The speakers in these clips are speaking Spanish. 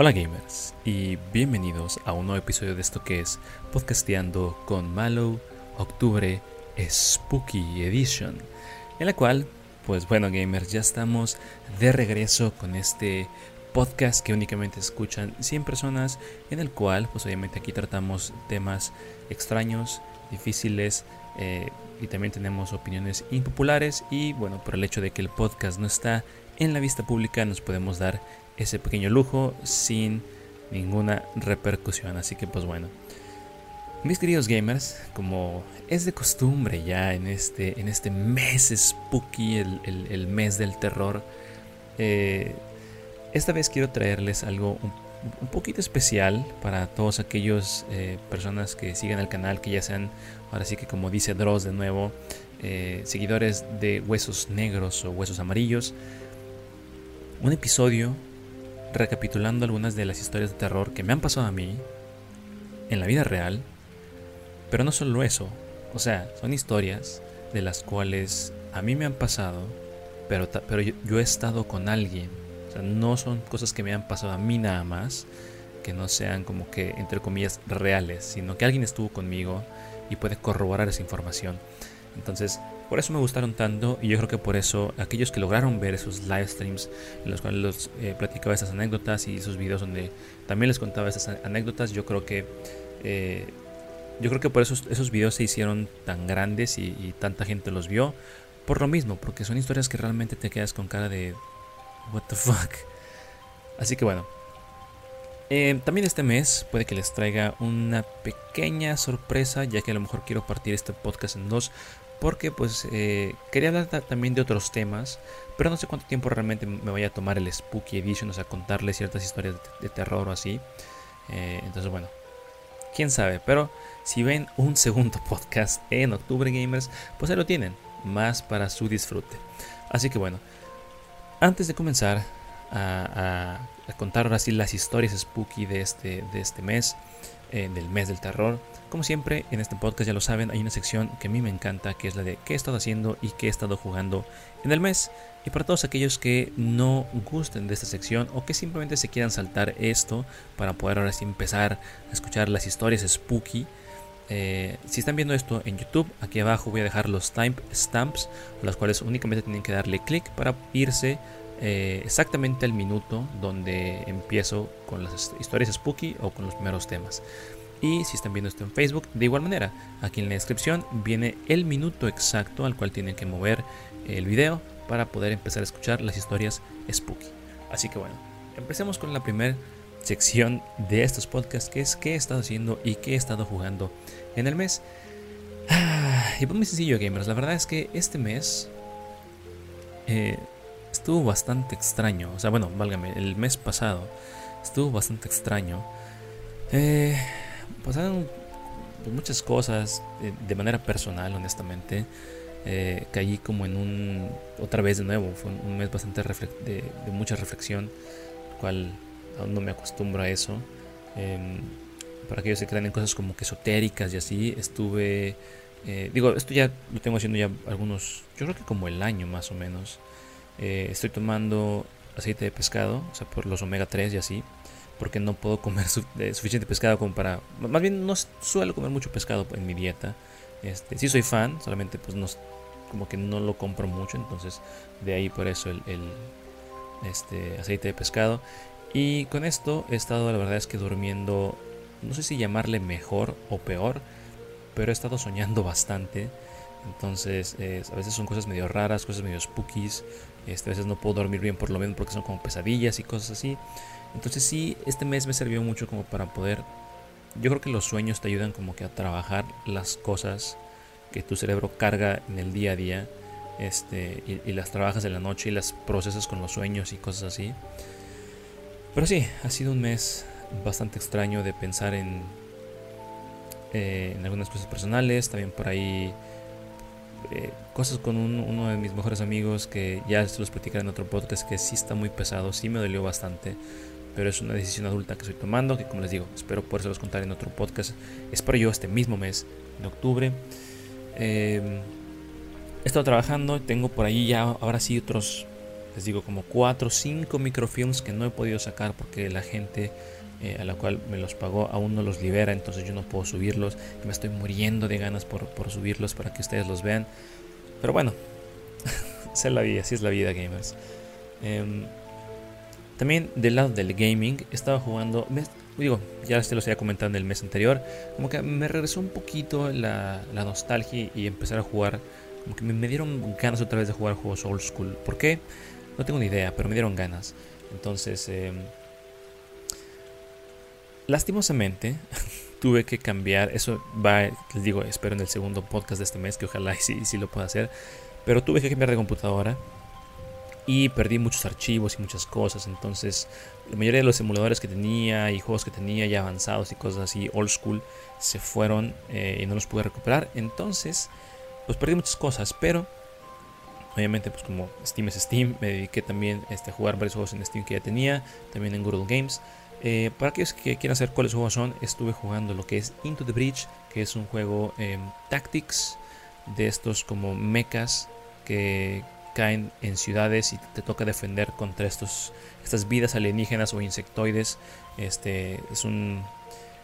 Hola gamers y bienvenidos a un nuevo episodio de esto que es Podcasteando con Malo Octubre Spooky Edition, en la cual, pues bueno gamers, ya estamos de regreso con este podcast que únicamente escuchan 100 personas, en el cual pues obviamente aquí tratamos temas extraños, difíciles, eh, y también tenemos opiniones impopulares y bueno, por el hecho de que el podcast no está en la vista pública nos podemos dar ese pequeño lujo sin ninguna repercusión. Así que pues bueno. Mis queridos gamers, como es de costumbre ya en este, en este mes spooky, el, mes del terror, eh, esta vez quiero traerles algo un, poquito especial para todos aquellos eh, personas que sigan el canal, que ya sean, ahora sí que como dice Dross de nuevo, eh, seguidores de Huesos Negros o Huesos Amarillos. Un episodio recapitulando algunas de las historias de terror que me han pasado a mí en la vida real. Pero no solo eso, o sea, son historias de las cuales a mí me han pasado, pero, pero yo, he estado con alguien. O sea, no son cosas que me han pasado a mí nada más, que no sean como que, entre comillas, reales, sino que alguien estuvo conmigo y puede corroborar esa información. Entonces, por eso me gustaron tanto y yo creo que por eso aquellos que lograron ver esos live streams en los cuales los, eh, platicaba esas anécdotas y esos videos donde también les contaba esas anécdotas, yo creo que eh, yo creo que por eso esos videos se hicieron tan grandes y, tanta gente los vio por lo mismo, porque son historias que realmente te quedas con cara de what the fuck. Así que bueno, eh, también este mes puede que les traiga una pequeña sorpresa, ya que a lo mejor quiero partir este podcast en dos, porque pues eh, quería hablar también de otros temas, pero no sé cuánto tiempo realmente me vaya a tomar el Spooky Edition, o sea, contarles ciertas historias de, terror o así. Eh, entonces, bueno, quién sabe, pero si ven un segundo podcast en Octubre Gamers, pues ahí lo tienen, más para su disfrute. Así que bueno, antes de comenzar a, ahora sí las historias spooky de este, de este mes, eh, del mes del terror, como siempre, en este podcast ya lo saben, hay una sección que a mí me encanta, que es la de qué he estado haciendo y qué he estado jugando en el mes. Y para todos aquellos que no gusten de esta sección o que simplemente se quieran saltar esto para poder ahora sí empezar a escuchar las historias spooky, eh, si están viendo esto en YouTube, aquí abajo voy a dejar los timestamps, las cuales únicamente tienen que darle clic para irse eh, exactamente al minuto donde empiezo con las historias spooky o con los primeros temas. Y si están viendo esto en Facebook, de igual manera, aquí en la descripción viene el minuto exacto al cual tienen que mover el video para poder empezar a escuchar las historias spooky. Así que bueno, empecemos con la primera sección de estos podcasts, que es qué he estado haciendo y qué he estado jugando en el mes. Ah, y pues muy sencillo, gamers. La verdad es que este mes eh, estuvo bastante extraño. O sea, bueno, válgame, el mes pasado estuvo bastante extraño. Eh, pasaron muchas cosas de, manera personal, honestamente. Eh, caí como en un, otra vez de nuevo, fue un mes bastante de, mucha reflexión, cual aún no me acostumbro a eso. Em, para aquellos que creen en cosas como que esotéricas y así, estuve, eh, digo, esto ya lo tengo haciendo ya algunos, yo creo que como el año más o menos. Eh, estoy tomando aceite de pescado, o sea, por los omega 3 y así porque no puedo comer suficiente pescado como para... Más bien no suelo comer mucho pescado en mi dieta. Este, sí soy fan, solamente pues como que no lo compro mucho, entonces de ahí por eso el, este, aceite de pescado. Y con esto he estado, la verdad es que durmiendo, no sé si llamarle mejor o peor, pero he estado soñando bastante. Entonces, a veces son cosas medio raras, cosas medio spookies. Este, a veces no puedo dormir bien por lo menos porque son como pesadillas y cosas así. Entonces sí, este mes me sirvió mucho como para poder... Yo creo que los sueños te ayudan como que a trabajar las cosas que tu cerebro carga en el día a día. Este, y, las trabajas en la noche y las procesas con los sueños y cosas así. Pero sí, ha sido un mes bastante extraño de pensar en, eh, en algunas cosas personales. También por ahí eh, cosas con uno de mis mejores amigos que ya se los platicaré en otro podcast que sí está muy pesado, sí me dolió bastante pero es una decisión adulta que estoy tomando, que como les digo, espero poderse los contar en otro podcast. Espero yo este mismo mes, de octubre. Eh, he estado trabajando, tengo por ahí ya ahora sí otros les digo, como 4 o 5 microfilms que no he podido sacar porque la gente eh, a la cual me los pagó aún no los libera, entonces yo no puedo subirlos. Me estoy muriendo de ganas por, por subirlos para que ustedes los vean. Pero bueno, es la vida, así es la vida, gamers. Em, también del lado del gaming, estaba jugando, digo, ya se los había comentado en el mes anterior, como que me regresó un poquito la, la nostalgia y empezar a jugar, como que me, dieron ganas otra vez de jugar juegos old school. ¿Por qué? No tengo ni idea, pero me dieron ganas. Entonces, em, lastimosamente, tuve que cambiar, eso va, les digo, espero en el segundo podcast de este mes, que ojalá sí, sí lo pueda hacer, pero tuve que cambiar de computadora y perdí muchos archivos y muchas cosas. Entonces, la mayoría de los emuladores que tenía y juegos que tenía ya avanzados y cosas así, old school, se fueron eh, y no los pude recuperar. Entonces, pues perdí muchas cosas, pero obviamente, pues como Steam es Steam, me dediqué también este, a jugar varios juegos en Steam que ya tenía, también en Google Games. Eh, para aquellos que quieran saber cuáles juegos son, estuve jugando lo que es Into the Bridge, que es un juego eh, Tactics de estos como mechas que caen en ciudades y te toca defender contra estos, estas vidas alienígenas o insectoides. Este, es un,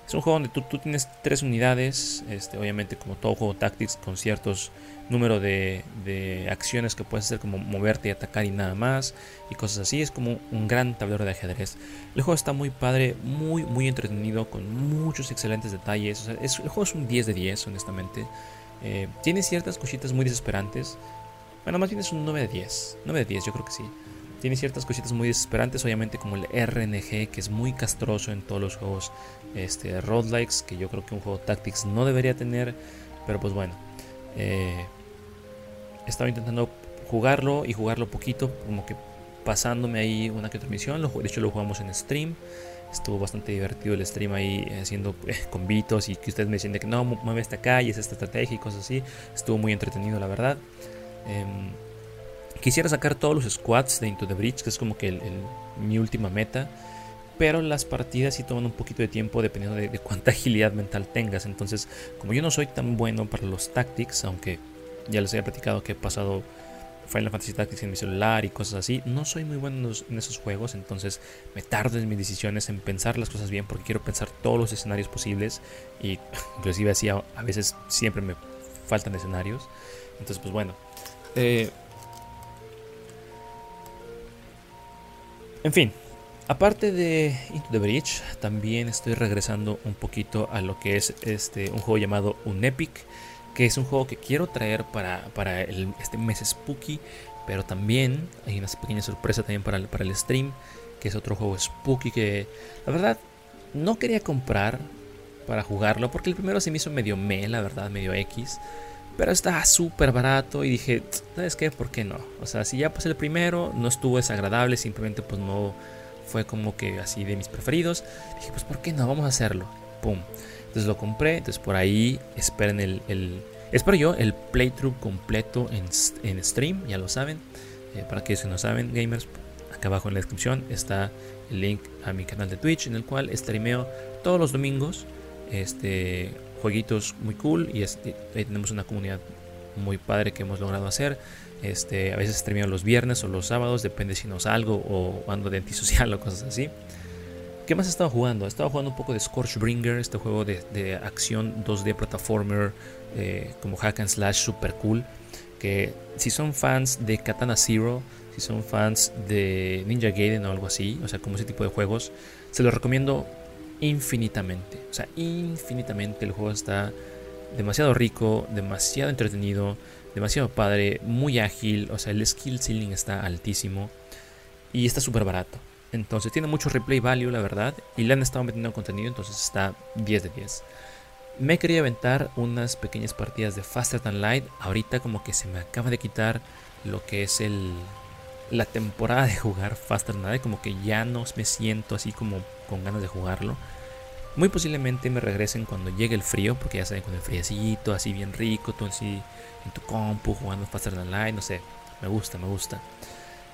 es un juego donde tú, tú tienes tres unidades, este, obviamente como todo juego Tactics, con ciertos número de, de, acciones que puedes hacer como moverte y atacar y nada más y cosas así. Es como un gran tablero de ajedrez. El juego está muy padre, muy muy entretenido, con muchos excelentes detalles. es, el juego es un 10 de 10, honestamente. Eh, tiene ciertas cositas muy desesperantes. Bueno, más bien es un 9 de 10. 9 de 10, yo creo que sí. Tiene ciertas cositas muy desesperantes, obviamente como el RNG, que es muy castroso en todos los juegos este, roguelikes, que yo creo que un juego Tactics no debería tener. Pero pues bueno. Eh, estaba intentando jugarlo y jugarlo poquito, como que pasándome ahí una que otra misión. De hecho lo jugamos en stream. Estuvo bastante divertido el stream ahí haciendo eh, convitos y que ustedes me decían de que no, mueve esta calle, es esta estrategia y cosas así. Estuvo muy entretenido, la verdad. Em, quisiera sacar todos los squads de Into the Bridge, que es como que mi última meta. Pero las partidas sí toman un poquito de tiempo dependiendo de, de, cuánta agilidad mental tengas. Entonces, como yo no soy tan bueno para los tactics, aunque ya les había platicado que he pasado Final Fantasy Tactics en mi celular y cosas así. No soy muy bueno en esos juegos, entonces me tardo en mis decisiones, en pensar las cosas bien, porque quiero pensar todos los escenarios posibles. Y inclusive así a, veces siempre me faltan escenarios. Entonces, pues bueno. Eh, en fin, aparte de Into the Bridge, también estoy regresando un poquito a lo que es este un juego llamado Unepic que es un juego que quiero traer para, para este mes spooky, pero también hay una pequeña sorpresa también para el, para el stream, que es otro juego spooky que la verdad no quería comprar para jugarlo, porque el primero se me hizo medio me, la verdad, medio X. Pero está súper barato y dije, ¿sabes qué? ¿Por qué no? O sea, si ya pues el primero no estuvo desagradable, simplemente pues no fue como que así de mis preferidos. Dije, pues ¿por qué no? Vamos a hacerlo. Pum. Entonces lo compré. Entonces por ahí esperen el, espero yo el playthrough completo en, en stream. Ya lo saben. Eh, para aquellos que no saben, gamers, acá abajo en la descripción está el link a mi canal de Twitch en el cual streameo todos los domingos. Este jueguitos muy cool y ahí tenemos una comunidad muy padre que hemos logrado hacer. Este, a veces streameo los viernes o los sábados, depende si no salgo o ando de antisocial o cosas así. ¿Qué más he estado jugando? He estado jugando un poco de Scorchbringer, este juego de, acción 2D plataformer eh, como hack and slash super cool. Que si son fans de Katana Zero, si son fans de Ninja Gaiden o algo así, o sea, como ese tipo de juegos, se los recomiendo infinitamente. O sea, infinitamente el juego está demasiado rico, demasiado entretenido, demasiado padre, muy ágil, o sea, el skill ceiling está altísimo y está súper barato. Entonces tiene mucho replay value, la verdad. Y le han estado metiendo contenido, entonces está 10 de 10. Me quería aventar unas pequeñas partidas de Faster Than Light. Ahorita como que se me acaba de quitar lo que es el la temporada de jugar Faster Than Light. Como que ya no me siento así como con ganas de jugarlo. Muy posiblemente me regresen cuando llegue el frío, porque ya saben, con el friecito, así bien rico, todo así en tu compu, jugando Faster Than Light, no sé, me gusta, me gusta.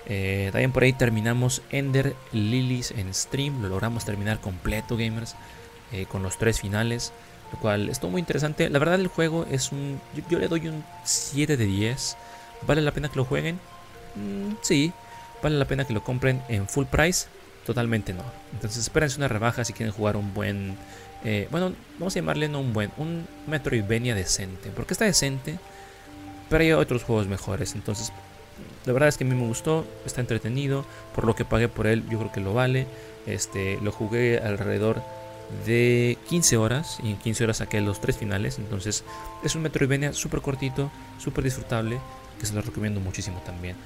Eh, también por ahí terminamos Ender Lilies en stream. Lo logramos terminar completo, gamers. Eh, con los tres finales. Lo cual estuvo muy interesante. La verdad, el juego es un. Yo, le doy un 7 de 10. ¿Vale la pena que lo jueguen? Mm, sí. ¿Vale la pena que lo compren en full price? Totalmente no. Entonces espérense una rebaja si quieren jugar un buen... Eh, bueno, vamos a llamarle no un buen, un Metroidvania decente. Porque está decente, pero hay otros juegos mejores. Entonces, la verdad es que a mí me gustó, está entretenido. Por lo que pagué por él, yo creo que lo vale. Este, lo jugué alrededor de 15 horas y en 15 horas saqué los tres finales. Entonces es un Metroidvania súper cortito, súper disfrutable, que se lo recomiendo muchísimo también.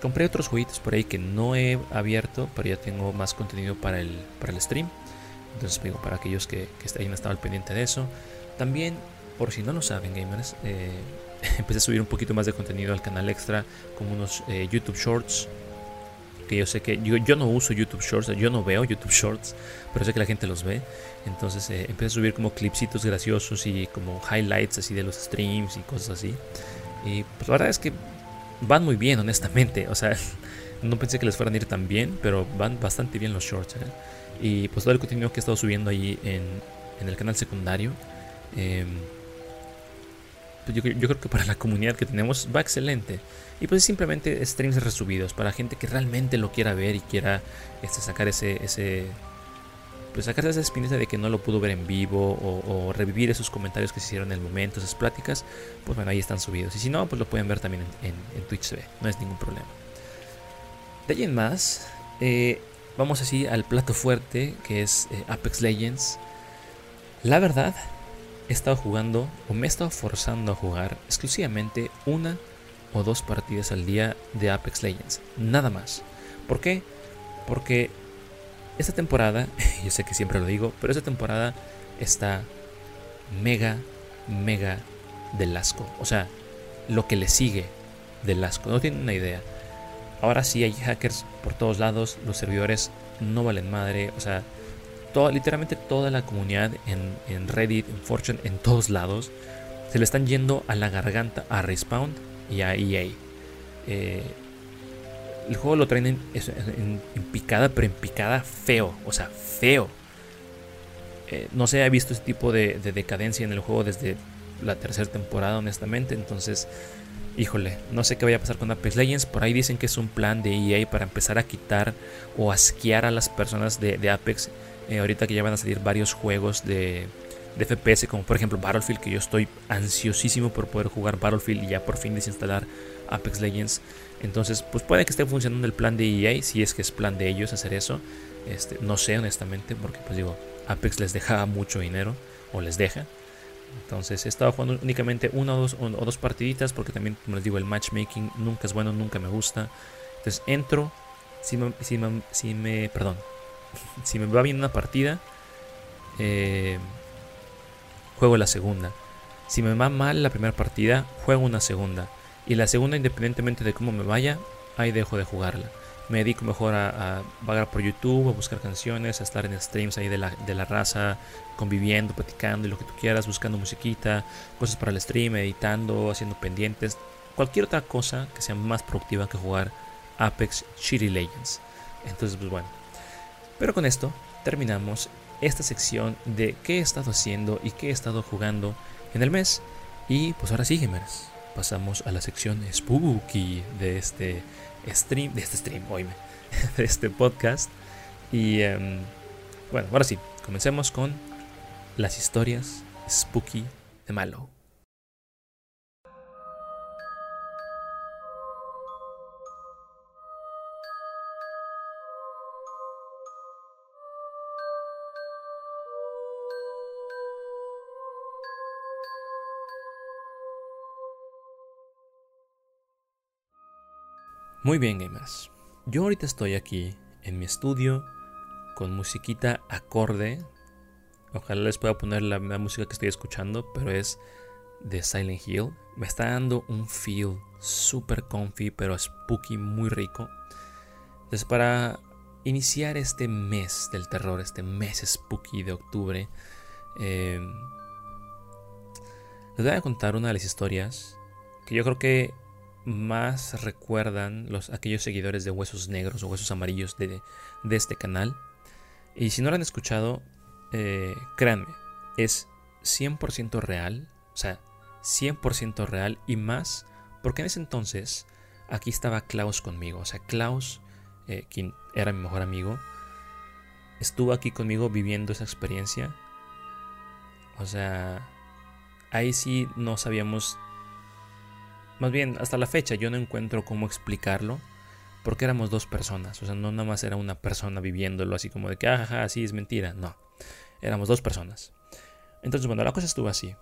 Compré otros jueguitos por ahí que no he abierto, pero ya tengo más contenido para el, para el stream. Entonces digo, para aquellos que, que hayan estado al pendiente de eso. También, por si no lo saben gamers, eh, empecé a subir un poquito más de contenido al canal extra, como unos eh, YouTube Shorts que yo sé que yo, no uso YouTube Shorts, yo no veo YouTube Shorts, pero sé que la gente los ve. Entonces eh, empecé a subir como clipsitos graciosos y como highlights así de los streams y cosas así. Y pues la verdad es que van muy bien, honestamente. O sea, no pensé que les fueran a ir tan bien, pero van bastante bien los shorts. ¿eh? Y pues todo el contenido que he estado subiendo ahí en, en el canal secundario. Eh, pues yo, creo que para la comunidad que tenemos va excelente. Y pues simplemente streams resubidos para gente que realmente lo quiera ver y quiera este, sacar ese, ese pues sacarse esa espinita de que no lo pudo ver en vivo o, revivir esos comentarios que se hicieron en el momento, esas pláticas, pues bueno, ahí están subidos. Y si no, pues lo pueden ver también en, Twitch TV, no es ningún problema. De ahí en más, eh, vamos así al plato fuerte que es eh, Apex Legends. La verdad, he estado jugando o me he estado forzando a jugar exclusivamente una o dos partidas al día de Apex Legends. Nada más. ¿Por qué? Porque esta temporada, yo sé que siempre lo digo, pero esta temporada está mega, mega del asco. O sea, lo que le sigue del asco. No tienen una idea. Ahora sí hay hackers por todos lados. Los servidores no valen madre. O sea, literalmente toda la comunidad en, Reddit, en Fortune, en todos lados, se le están yendo a la garganta a Respawn y a EA. Eh, el juego lo traen en, picada, pero en picada feo, o sea, feo. Eh, no se ha visto ese tipo de, de, decadencia en el juego desde la tercera temporada, honestamente. Entonces, híjole, no sé qué vaya a pasar con Apex Legends. Por ahí dicen que es un plan de EA para empezar a quitar o asquear a las personas de, de Apex eh, ahorita que ya van a salir varios juegos de, de, FPS, como por ejemplo Battlefield, que yo estoy ansiosísimo por poder jugar Battlefield y ya por fin desinstalar Apex Legends. Entonces, pues puede que esté funcionando el plan de EA, si es que es plan de ellos hacer eso. Este, no sé honestamente, porque pues digo, Apex les deja mucho dinero, o les deja. Entonces he estado jugando únicamente una o dos, o dos partiditas, porque también, como les digo, el matchmaking nunca es bueno, nunca me gusta. Entonces entro, si si si me perdón, si me va bien una partida, eh, juego la segunda. Si me va mal la primera partida, juego una segunda. Y la segunda, independientemente de cómo me vaya, ahí dejo de jugarla. Me dedico mejor a, vagar por YouTube, a buscar canciones, a estar en streams ahí de la, de la raza, conviviendo, platicando y lo que tú quieras, buscando musiquita, cosas para el stream, editando, haciendo pendientes, cualquier otra cosa que sea más productiva que jugar Apex Shitty Legends. Entonces, pues bueno, pero con esto terminamos esta sección de qué he estado haciendo y qué he estado jugando en el mes. Y pues ahora sí, gamers, pasamos a la sección spooky de este stream, de este stream, oíme, de este podcast. Y em, bueno, ahora sí, comencemos con las historias spooky de Malo. Muy bien, gamers. Yo ahorita estoy aquí en mi estudio con musiquita acorde. Ojalá les pueda poner la, música que estoy escuchando, pero es de Silent Hill. Me está dando un feel super comfy, pero spooky, muy rico. Entonces, para iniciar este mes del terror, este mes spooky de octubre, em, les voy a contar una de las historias que yo creo que más recuerdan los, aquellos seguidores de Huesos Negros o Huesos Amarillos de, este canal. Y si no lo han escuchado, eh, créanme, es 100% real. O sea, 100% real y más porque en ese entonces aquí estaba Klaus conmigo. O sea, Klaus eh, quien era mi mejor amigo, estuvo aquí conmigo viviendo esa experiencia. O sea, ahí sí no sabíamos, más bien hasta la fecha yo no encuentro cómo explicarlo, porque éramos dos personas, o sea, no nada más era una persona viviéndolo así como de que, ajá, sí es mentira, no, éramos dos personas. Entonces, bueno, la cosa estuvo así.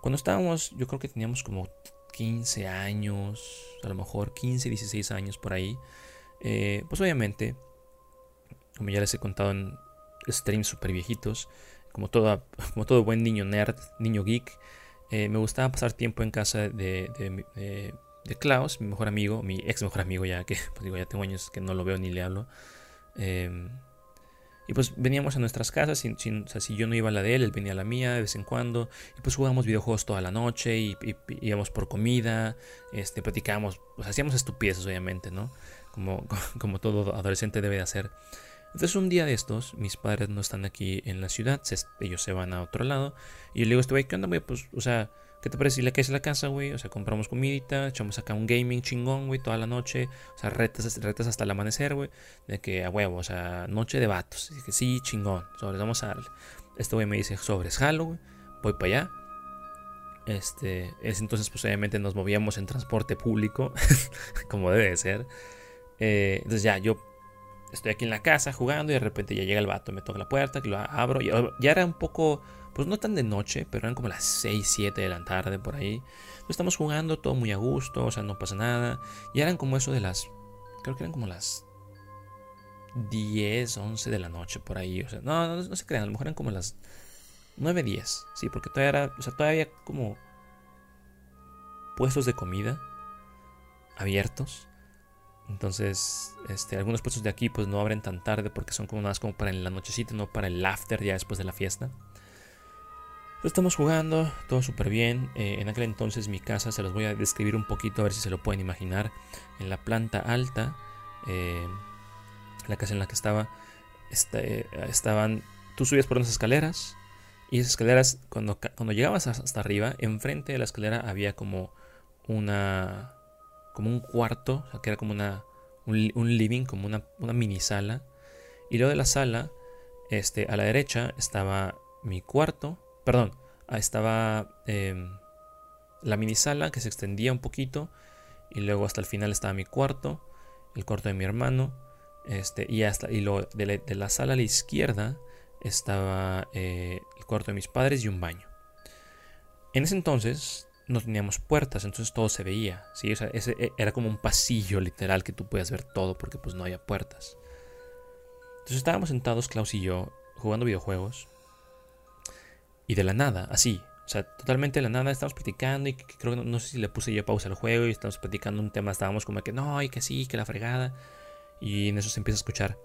Cuando estábamos, yo creo que teníamos como 15 años, a lo mejor 15, 16 años por ahí, eh, pues obviamente, como ya les he contado en streams super viejitos, como, toda, como todo buen niño nerd, niño geek, eh, me gustaba pasar tiempo en casa de, de, Klaus, mi mejor amigo, mi ex mejor amigo ya que pues digo, ya tengo años que no lo veo ni le hablo. Eh, y pues veníamos a nuestras casas, sin, si yo no iba a la de él, él venía a la mía de vez en cuando. Y pues jugábamos videojuegos toda la noche y, íbamos por comida, este, platicábamos, pues hacíamos estupideces obviamente, ¿no? Como, como todo adolescente debe de hacer. Entonces un día de estos, mis padres no están aquí en la ciudad, ellos se van a otro lado. Y yo le digo, este güey, ¿qué onda, güey? Pues, o sea, ¿Qué te parece si le caes a la casa, güey? O sea, compramos comidita, echamos acá un gaming chingón, güey, toda la noche. O sea, retas, retas hasta el amanecer, güey. De que a huevo, o sea, noche de vatos. Y que sí, chingón. Sobres, vamos a darle. Este güey me dice, sobres, jalo, güey. Voy para allá. Este, es entonces, pues obviamente nos movíamos en transporte público, como debe de ser. Eh, entonces ya, yo estoy aquí en la casa jugando y de repente ya llega el vato, me toca la puerta, que lo abro. Y ya era un poco pues no tan de noche, pero eran como las 6, 7 de la tarde por ahí. estamos jugando todo muy a gusto, o sea, no pasa nada. Y eran como eso de las, creo que eran como las 10, 11 de la noche por ahí. O sea, no, no, se crean, a lo mejor eran como las 9, 10. Sí, porque todavía era, o sea, todavía como puestos de comida abiertos. Entonces, este, algunos puestos de aquí pues no abren tan tarde porque son como más como para en la nochecita, no para el after ya después de la fiesta. Estamos jugando, todo súper bien. Eh, en aquel entonces mi casa, se los voy a describir un poquito a ver si se lo pueden imaginar. En la planta alta, eh, la casa en la que estaba, este, estaban, tú subías por unas escaleras y esas escaleras, cuando, cuando llegabas hasta arriba, enfrente de la escalera había como una, como un cuarto, o sea, que era como una, un, living, como una, una mini sala. Y luego de la sala, este, a la derecha estaba mi cuarto Perdón, estaba em, la mini sala que se extendía un poquito y luego hasta el final estaba mi cuarto, el cuarto de mi hermano, este, y hasta y lo, de, la, sala a la izquierda estaba eh, el cuarto de mis padres y un baño. En ese entonces no teníamos puertas, entonces todo se veía, ¿sí? ese e, era como un pasillo literal que tú podías ver todo porque pues no había puertas. Entonces estábamos sentados Klaus y yo jugando videojuegos y de la nada, así. O sea, totalmente de la nada estamos platicando y creo que no, sé si le puse yo pausa al juego y estamos platicando un tema. Estábamos como que no, y que sí, que la fregada. Y en eso se empieza a escuchar.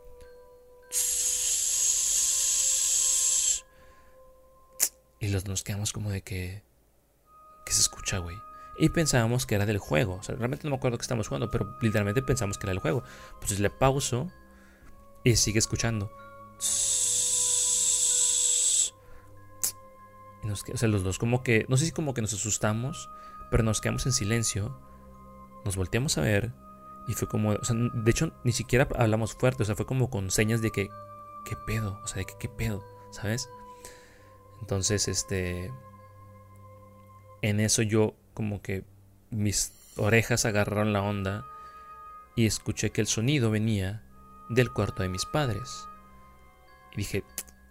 Y los nos quedamos como de que. ¿Qué se escucha, güey? Y pensábamos que era del juego. O sea, realmente no me acuerdo que estamos jugando, pero literalmente pensamos que era del juego. Pues le pauso y sigue escuchando o sea, los dos como que, no sé si como que nos asustamos, pero nos quedamos en silencio, nos volteamos a ver y fue como, o sea, de hecho ni siquiera hablamos fuerte, o sea, fue como con señas de que, ¿qué pedo? O sea, de que, ¿qué pedo? ¿Sabes? Entonces, este, en eso yo como que mis orejas agarraron la onda y escuché que el sonido venía del cuarto de mis padres. Y dije,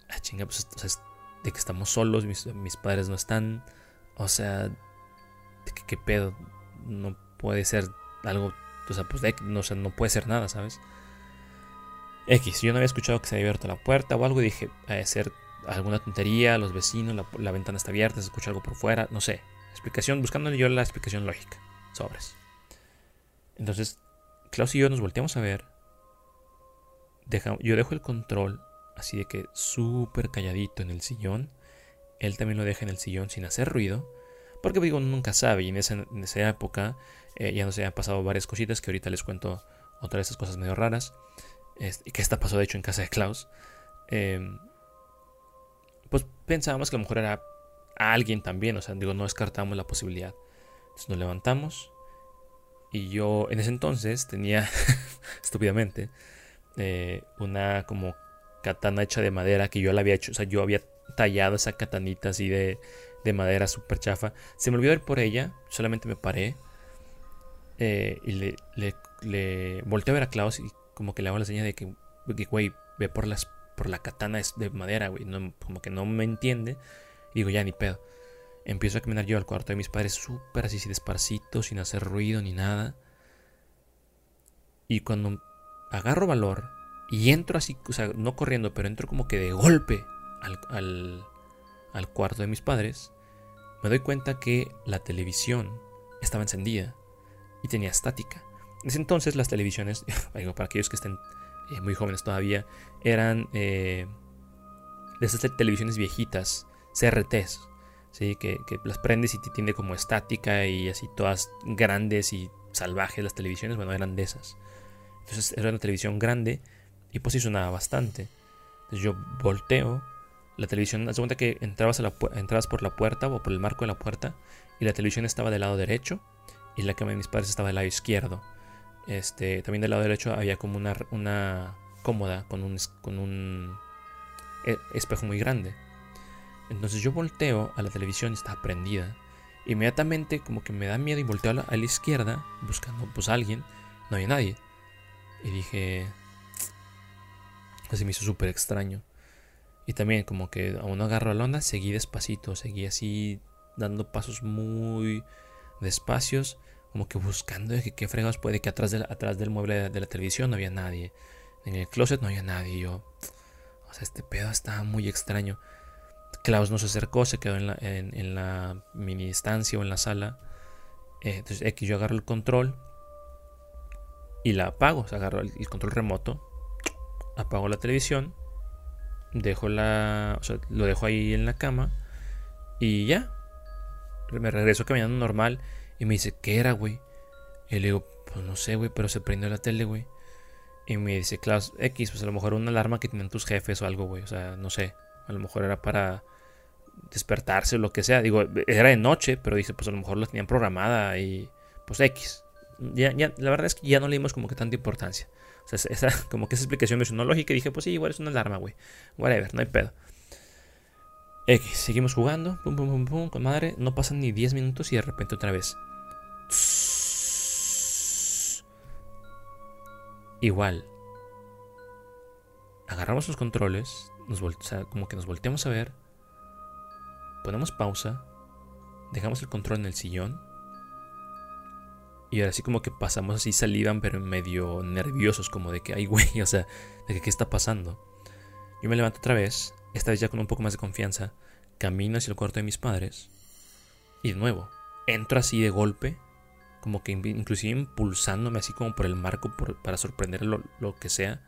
ah, chinga, pues, o de que estamos solos, mis, padres no están. O sea, de que qué pedo. No puede ser algo. O sea, pues no, no puede ser nada, ¿sabes? X, yo no había escuchado que se había abierto la puerta o algo y dije, a ser alguna tontería, los vecinos, la, ventana está abierta, se escucha algo por fuera, no sé. Explicación, buscándole yo la explicación lógica. Sobres. Entonces, Klaus y yo nos volteamos a ver. yo dejo el control así de que súper calladito en el sillón. Él también lo deja en el sillón sin hacer ruido. Porque digo, nunca sabe. Y en esa, época eh, ya nos habían pasado varias cositas que ahorita les cuento otra de esas cosas medio raras. y que esta pasó de hecho en casa de Klaus. Em, pues pensábamos que a lo mejor era alguien también. O sea, digo, no descartamos la posibilidad. Entonces nos levantamos. Y yo en ese entonces tenía, estúpidamente, eh, una como katana hecha de madera que yo la había hecho, o sea, yo había tallado esa katanita así de, de madera súper chafa. Se me olvidó ir por ella, solamente me paré eh, y le, le, le volteé a ver a Klaus y como que le hago la señal de que, güey, ve por, las, por la katana de madera, güey, no, como que no me entiende. Digo, ya ni pedo. Empiezo a caminar yo al cuarto de mis padres súper así, despacito, sin hacer ruido ni nada. Y cuando agarro valor y entro así, o sea, no corriendo, pero entro como que de golpe al, al, cuarto de mis padres, me doy cuenta que la televisión estaba encendida y tenía estática. En ese entonces las televisiones, para aquellos que estén eh, muy jóvenes todavía, eran eh, de esas televisiones viejitas, CRTs, ¿sí? que, las prendes y te tiene como estática y así todas grandes y salvajes las televisiones, bueno, eran de esas. Entonces era una televisión grande y pues sí sonaba bastante. Entonces yo volteo la televisión, haz cuenta que entrabas, a la, entrabas por la puerta o por el marco de la puerta y la televisión estaba del lado derecho y la cama de mis padres estaba del lado izquierdo. Este, también del lado derecho había como una, una cómoda con un, con un e, espejo muy grande. Entonces yo volteo a la televisión está prendida. Inmediatamente como que me da miedo y volteo a la, a la izquierda buscando pues a alguien. No había nadie. Y dije... Así me hizo súper extraño. Y también como que aún no agarro la onda, seguí despacito, seguí así dando pasos muy despacios, como que buscando de que qué fregados puede que atrás, de atrás del mueble de, la televisión no había nadie. En el closet no había nadie. yo, o sea, este pedo estaba muy extraño. Klaus no se acercó, se quedó en la, en, la mini estancia o en la sala. Eh, entonces X yo agarro el control y la apago. O sea, agarro el control remoto, apago la televisión dejo la, lo dejo ahí en la cama y ya. Me regreso caminando normal y me dice, ¿qué era, güey? Y le digo, pues no sé, güey, pero se prendió la tele, güey. Y me dice, Klaus, X, pues a lo mejor una alarma que tienen tus jefes o algo, güey. O sea, no sé. A lo mejor era para despertarse o lo que sea. Digo, era de noche, pero dice, pues a lo mejor la tenían programada y pues X. Ya, la verdad es que ya no le dimos como que tanta importancia. O sea, esa, como que esa explicación me sonó lógica y dije, pues sí, igual es una alarma, güey. Whatever, no hay pedo. X, seguimos jugando, pum, pum, pum, pum, con madre. No pasan ni 10 minutos y de repente otra vez. Igual. Agarramos los controles, nos o sea, como que nos volteamos a ver. Ponemos pausa. Dejamos el control en el sillón y ahora sí como que pasamos así salivan, pero medio nerviosos, como de que, ay, güey, o sea, de que qué está pasando. Yo me levanto otra vez, esta vez ya con un poco más de confianza, camino hacia el cuarto de mis padres. Y de nuevo, entro así de golpe, como que inclusive impulsándome así como por el marco para sorprender lo, lo, que sea.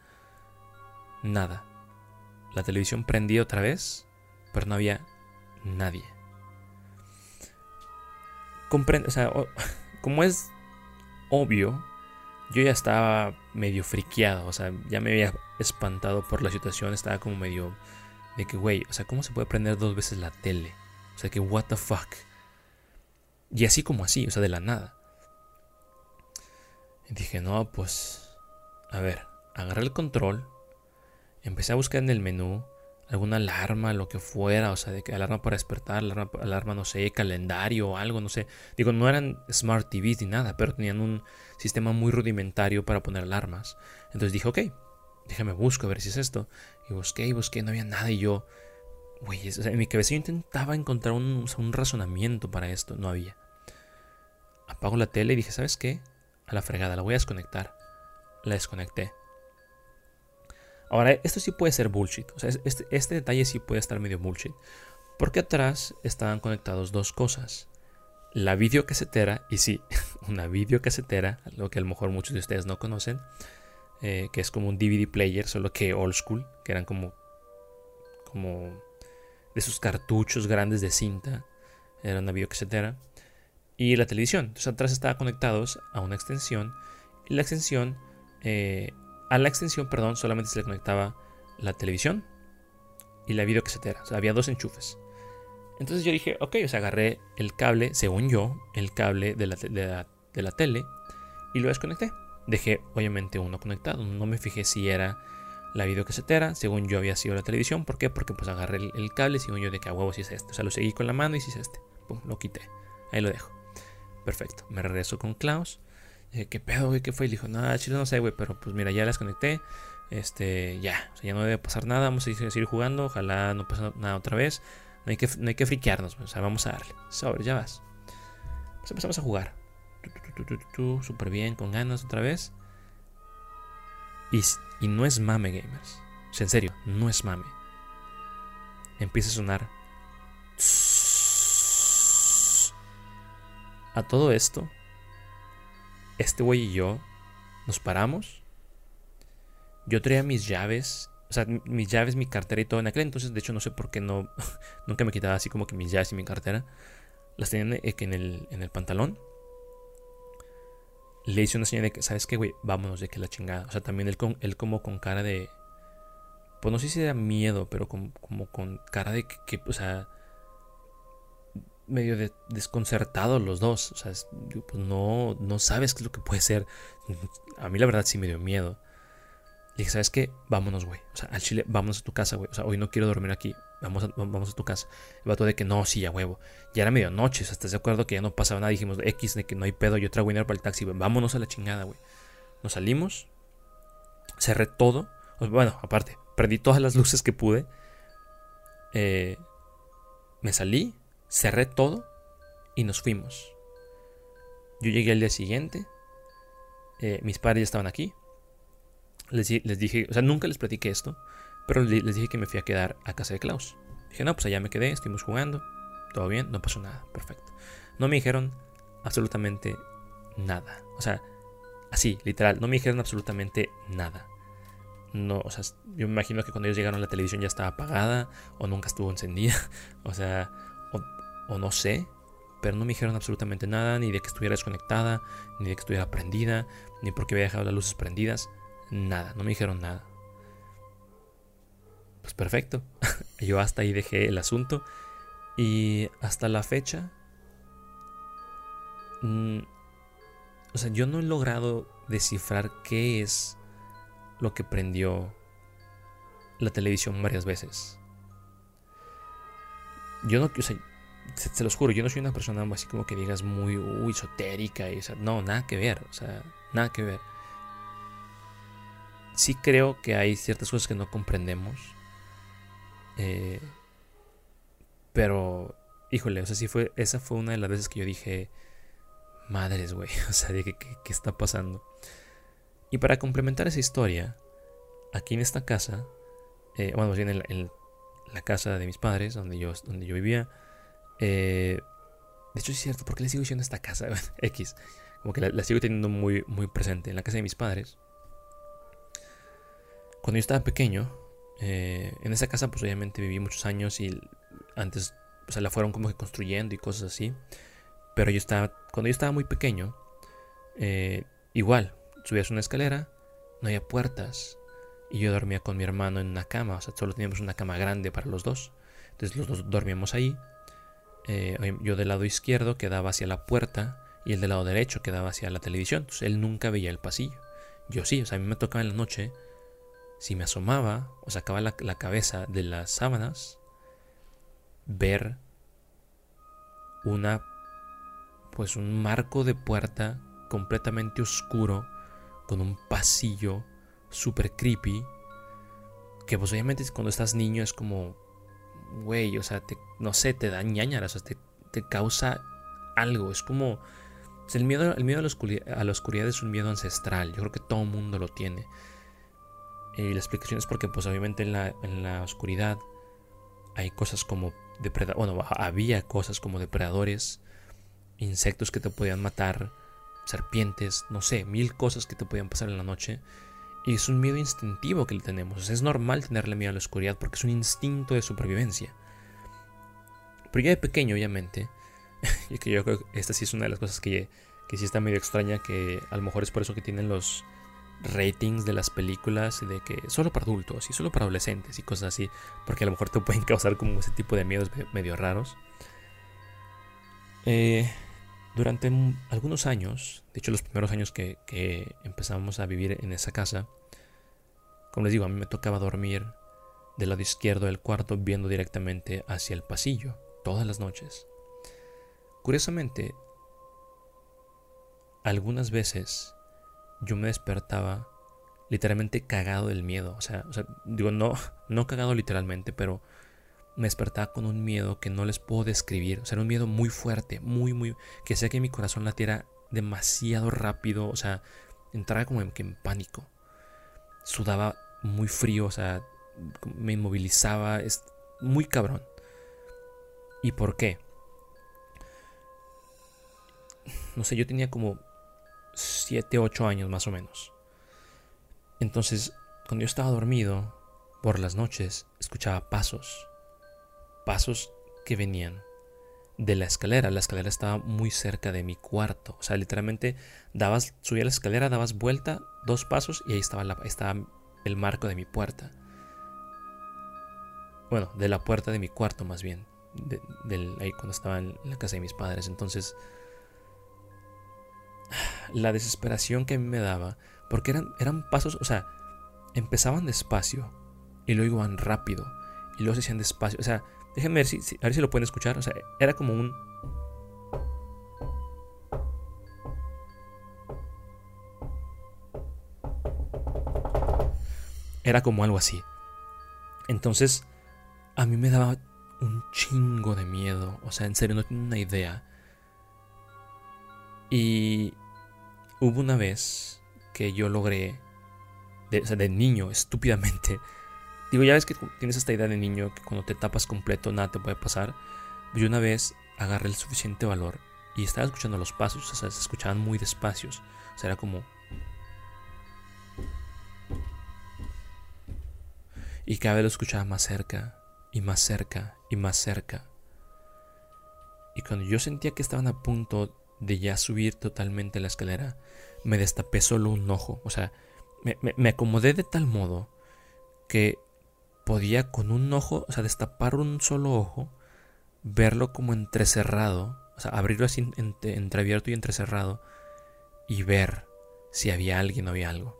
Nada. La televisión prendía otra vez, pero no había nadie. Comprende, o sea, como es obvio, yo ya estaba medio friqueado, o sea, ya me había espantado por la situación, estaba como medio de que, güey, o sea, ¿cómo se puede prender dos veces la tele? O sea, que, what the fuck. Y así como así, o sea, de la nada. Y dije, no, pues, a ver, agarré el control, empecé a buscar en el menú alguna alarma, lo que fuera, o sea, de que alarma para despertar, alarma, alarma, no sé, calendario o algo, no sé. Digo, no eran smart TVs ni nada, pero tenían un sistema muy rudimentario para poner alarmas. Entonces dije, ok, déjame busco a ver si es esto. Y busqué y busqué, no había nada y yo, güey, en mi cabeza yo intentaba encontrar un, un razonamiento para esto, no había. Apago la tele y dije, ¿sabes qué? A la fregada, la voy a desconectar. La desconecté. Ahora, esto sí puede ser bullshit. O sea, este, este, detalle sí puede estar medio bullshit. Porque atrás estaban conectados dos cosas. La videocasetera, y sí, una videocasetera, lo que a lo mejor muchos de ustedes no conocen, eh, que es como un DVD player, solo que old school, que eran como, como de esos cartuchos grandes de cinta, era una videocasetera, y la televisión. Entonces atrás estaban conectados a una extensión, y la extensión eh, a la extensión, perdón, solamente se le conectaba la televisión y la videocasetera. O sea, había dos enchufes. Entonces yo dije, ok, o sea, agarré el cable, según yo, el cable de la, de la, tele y lo desconecté. dejé obviamente uno conectado. No me fijé si era la videocasetera, según yo había sido la televisión. ¿Por qué? Porque pues agarré el, cable, según yo de que a huevo si es este. O sea, lo seguí con la mano y si es este. Pum, lo quité. Ahí lo dejo. Perfecto. Me regreso con Klaus. ¿Qué pedo, güey? ¿Qué fue? Y dijo, no, chile no sé, güey, pero pues mira, ya las conecté. Este, ya, o sea, ya no debe pasar nada. Vamos a seguir jugando. Ojalá no pase nada otra vez. No hay que, no hay que friquearnos, o sea, vamos a darle. Sobre, ya vas. Pues empezamos a jugar. Súper bien, con ganas otra vez. Y, y no es mame, gamers. En serio, no es mame. Empieza a sonar. A todo esto, este güey y yo nos paramos. Yo traía mis llaves, o sea, mis llaves, mi cartera y todo en aquel entonces. De hecho, no sé por qué no, nunca me quitaba así como que mis llaves y mi cartera. Las tenía en el, en el pantalón le hice una señal de que, ¿sabes qué, güey? Vámonos de que la chingada. O sea, también él, con, él como con cara de... Pues no sé si era miedo, pero como, con cara de que, o sea... Medio de desconcertado los dos. O sea, pues no, no sabes qué es lo que puede ser. A mí la verdad sí me dio miedo. Le dije, ¿sabes qué? Vámonos, güey. O sea, al chile, vámonos a tu casa, güey. O sea, hoy no quiero dormir aquí. Vamos a, vamos a tu casa. El vato de que no, sí, ya huevo. Ya era medianoche. O sea, ¿estás de acuerdo que ya no pasaba nada? Dijimos, X, de que no hay pedo. Yo traigo dinero para el taxi, güey. Vámonos a la chingada, güey. Nos salimos. Cerré todo. Bueno, aparte, prendí todas las luces que pude. Eh, me salí. Cerré todo. Y nos fuimos. Yo llegué al día siguiente. Eh, mis padres ya estaban aquí les, dije, o sea, nunca les platiqué esto, pero les, dije que me fui a quedar a casa de Klaus. Dije, no, pues allá me quedé, estuvimos jugando, todo bien, no pasó nada, perfecto. No me dijeron absolutamente nada. O sea, así, literal, no me dijeron absolutamente nada. No, o sea, yo me imagino que cuando ellos llegaron la televisión ya estaba apagada o nunca estuvo encendida. O sea, o, no sé, pero no me dijeron absolutamente nada, ni de que estuviera desconectada, ni de que estuviera prendida, ni porque había dejado las luces prendidas. Nada, no me dijeron nada. Pues perfecto. Yo hasta ahí dejé el asunto. Y hasta la fecha... Mm, o sea, yo no he logrado descifrar qué es lo que prendió la televisión varias veces. Yo no, o sea, se, los juro, yo no soy una persona así como que digas muy esotérica y, no, nada que ver, o sea, nada que ver sí creo que hay ciertas cosas que no comprendemos. Eh, pero, híjole, o sea, sí fue, esa fue una de las veces que yo dije, madres, güey, o sea, dije, ¿qué, ¿qué, está pasando? Y para complementar esa historia, aquí en esta casa, eh, bueno, más bien en la, casa de mis padres, donde yo, donde yo vivía, eh, de hecho es cierto, ¿por qué le sigo diciendo esta casa? X, como que la, sigo teniendo muy, muy presente. En la casa de mis padres, cuando yo estaba pequeño, eh, en esa casa pues obviamente viví muchos años y antes o sea, la fueron como que construyendo y cosas así. Pero yo estaba, cuando yo estaba muy pequeño, eh, igual, subías una escalera, no había puertas. Y yo dormía con mi hermano en una cama, o sea, solo teníamos una cama grande para los dos. Entonces los dos dormíamos ahí. Eh, yo del lado izquierdo quedaba hacia la puerta y el del lado derecho quedaba hacia la televisión. Entonces él nunca veía el pasillo. Yo sí, o sea, a mí me tocaba en la noche si me asomaba o sacaba la, cabeza de las sábanas, ver una, pues un marco de puerta completamente oscuro, con un pasillo super creepy, que pues obviamente cuando estás niño es como, güey, o sea, no sé, te da ñañaras, o sea, te, te causa algo, es como... el miedo, el miedo a, la oscuridad, a la oscuridad es un miedo ancestral, yo creo que todo mundo lo tiene. Y la explicación es porque, pues obviamente en la, en la oscuridad hay cosas como depredadores, bueno, había cosas como depredadores, insectos que te podían matar, serpientes, no sé, mil cosas que te podían pasar en la noche. Y es un miedo instintivo que le tenemos. es normal tenerle miedo a la oscuridad porque es un instinto de supervivencia. Pero ya de pequeño, obviamente, y que yo creo que esta sí es una de las cosas que, que sí está medio extraña, que a lo mejor es por eso que tienen los, ratings de las películas de que solo para adultos y solo para adolescentes y cosas así, porque a lo mejor te pueden causar como ese tipo de miedos medio raros. Eh, Durante algunos años, de hecho los primeros años que, que empezamos a vivir en esa casa, como les digo, a mí me tocaba dormir del lado izquierdo del cuarto viendo directamente hacia el pasillo, todas las noches. Curiosamente, algunas veces yo me despertaba literalmente cagado del miedo. O sea, digo, no, no cagado literalmente, pero me despertaba con un miedo que no les puedo describir. O sea, era un miedo muy fuerte, muy, muy. que hacía que mi corazón latiera demasiado rápido. O sea, entraba como en, en pánico. Sudaba muy frío, o sea, me inmovilizaba. Es muy cabrón. ¿Y por qué? No sé, yo tenía como 7, 8 años más o menos. Entonces, cuando yo estaba dormido, por las noches, escuchaba pasos. Pasos que venían de la escalera. La escalera estaba muy cerca de mi cuarto. O sea, literalmente dabas, subía la escalera, dabas vuelta, dos pasos y ahí estaba, la, estaba el marco de mi puerta. Bueno, de la puerta de mi cuarto más bien. ahí cuando estaba en la casa de mis padres. Entonces, la desesperación que a mí me daba porque eran, eran pasos, o sea, empezaban despacio y luego iban rápido y luego se hacían despacio. O sea, déjenme ver si, a ver si lo pueden escuchar. O sea, era como un... Era como algo así. Entonces, a mí me daba un chingo de miedo. O sea, en serio, no tengo una idea. Y hubo una vez que yo logré, de, o sea, de niño, estúpidamente. Digo, ya ves que tienes esta idea de niño que cuando te tapas completo nada te puede pasar. Yo una vez agarré el suficiente valor y estaba escuchando los pasos, o sea, se escuchaban muy despacios. O sea, era como... Y cada vez lo escuchaba más cerca, y más cerca, y más cerca. Y cuando yo sentía que estaban a punto de ya subir totalmente la escalera, me destapé solo un ojo. O sea, me, acomodé de tal modo que podía con un ojo, o sea, destapar un solo ojo, verlo como entrecerrado, o sea, abrirlo así entreabierto y entrecerrado y ver si había alguien o había algo.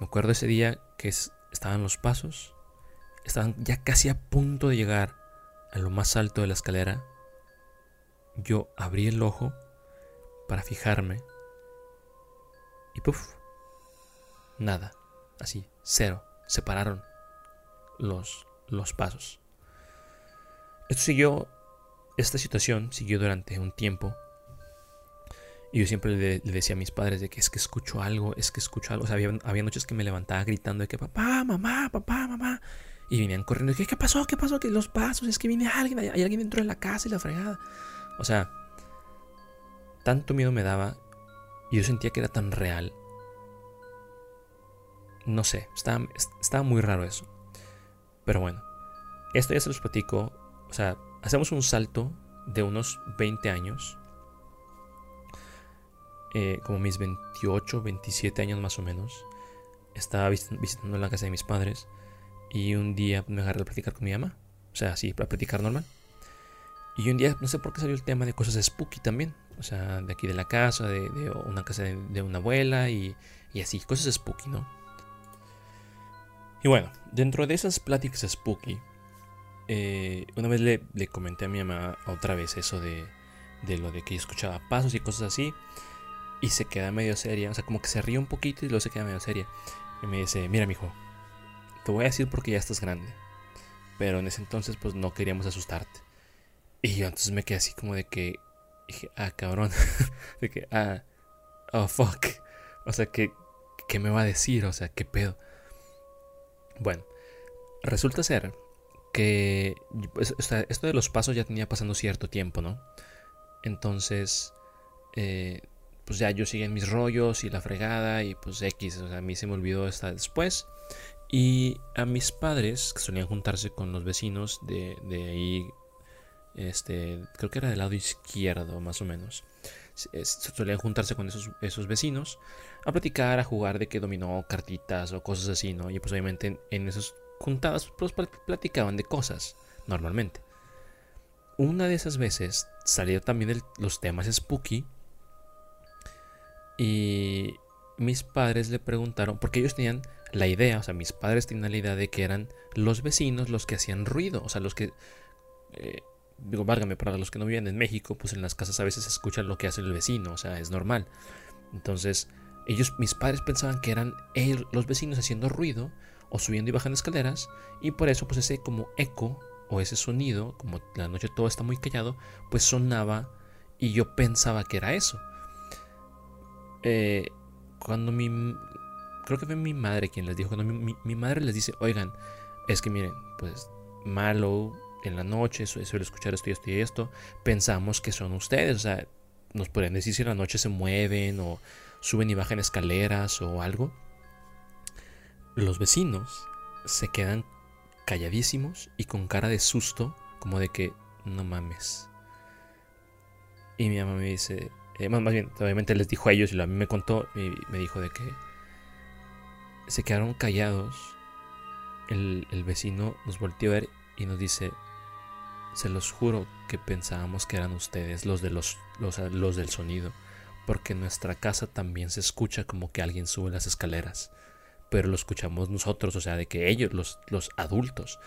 Me acuerdo ese día que estaban los pasos, estaban ya casi a punto de llegar a lo más alto de la escalera. Yo abrí el ojo para fijarme. Y puff, nada, así, cero, separaron los, los pasos. Esto siguió, esta situación siguió durante un tiempo. Y yo siempre le, decía a mis padres de que es que escucho algo, es que escucho algo. O sea, había, noches que me levantaba gritando de que papá, mamá, papá, mamá. Y venían corriendo. Y que, ¿Qué pasó? ¿Qué pasó? Que los pasos, es que viene alguien, hay alguien dentro de la casa y la fregada. O sea, tanto miedo me daba y yo sentía que era tan real. No sé, estaba, estaba muy raro eso. Pero bueno, esto ya se los platico. O sea, hacemos un salto de unos 20 años. Eh, como mis 28, 27 años más o menos. Estaba visitando la casa de mis padres. Y un día me agarré a platicar con mi mamá. O sea, así, para platicar normal. Y un día, no sé por qué salió el tema de cosas spooky también. O sea, de aquí de la casa, de, una casa de, una abuela y, así, cosas spooky, ¿no? Y bueno, dentro de esas pláticas spooky, eh, una vez le, le, comenté a mi mamá otra vez eso de, de lo de que escuchaba pasos y cosas así. Y se queda medio seria, o sea, como que se ríe un poquito y luego se queda medio seria. Y me dice, mira, mijo, te voy a decir porque ya estás grande. Pero en ese entonces, pues no queríamos asustarte. Y yo entonces me quedé así como de que, dije, ah, cabrón, de que, ah, oh, fuck. O sea, ¿qué, ¿qué me va a decir? O sea, ¿qué pedo? Bueno, resulta ser que pues, esto de los pasos ya tenía pasando cierto tiempo, ¿no? Entonces, eh, pues ya yo seguía en mis rollos y la fregada y pues X, a mí se me olvidó hasta después. Y a mis padres, que solían juntarse con los vecinos de, de ahí este, creo que era del lado izquierdo más o menos. Solían juntarse con esos, esos vecinos a platicar, a jugar de que dominó cartitas o cosas así, ¿no? Y pues obviamente en, esas juntadas pues platicaban de cosas, normalmente. Una de esas veces salió también los temas spooky. Y mis padres le preguntaron, porque ellos tenían la idea, o sea, mis padres tenían la idea de que eran los vecinos los que hacían ruido, o sea, los que... Eh, digo, válgame, para los que no viven en México, pues en las casas a veces se escucha lo que hace el vecino, o sea, es normal. Entonces, ellos, mis padres pensaban que eran los vecinos haciendo ruido o subiendo y bajando escaleras y por eso pues ese como eco o ese sonido, como la noche todo está muy callado, pues sonaba y yo pensaba que era eso. Eh, cuando mi... Creo que fue mi madre quien les dijo, cuando mi, madre les dice, oigan, es que miren, pues malo en la noche suele escuchar esto y esto y esto, pensamos que son ustedes, o sea, nos pueden decir si en la noche se mueven o suben y bajan escaleras o algo. Los vecinos se quedan calladísimos y con cara de susto, como de que no mames. Y mi mamá me dice, eh, más, bien, obviamente les dijo a ellos y a mí me contó, y me dijo de que se quedaron callados. El, el vecino nos volteó a ver y nos dice, se los juro que pensábamos que eran ustedes los de los, los, los del sonido, porque en nuestra casa también se escucha como que alguien sube las escaleras, pero lo escuchamos nosotros, o sea, de que ellos, los, los adultos,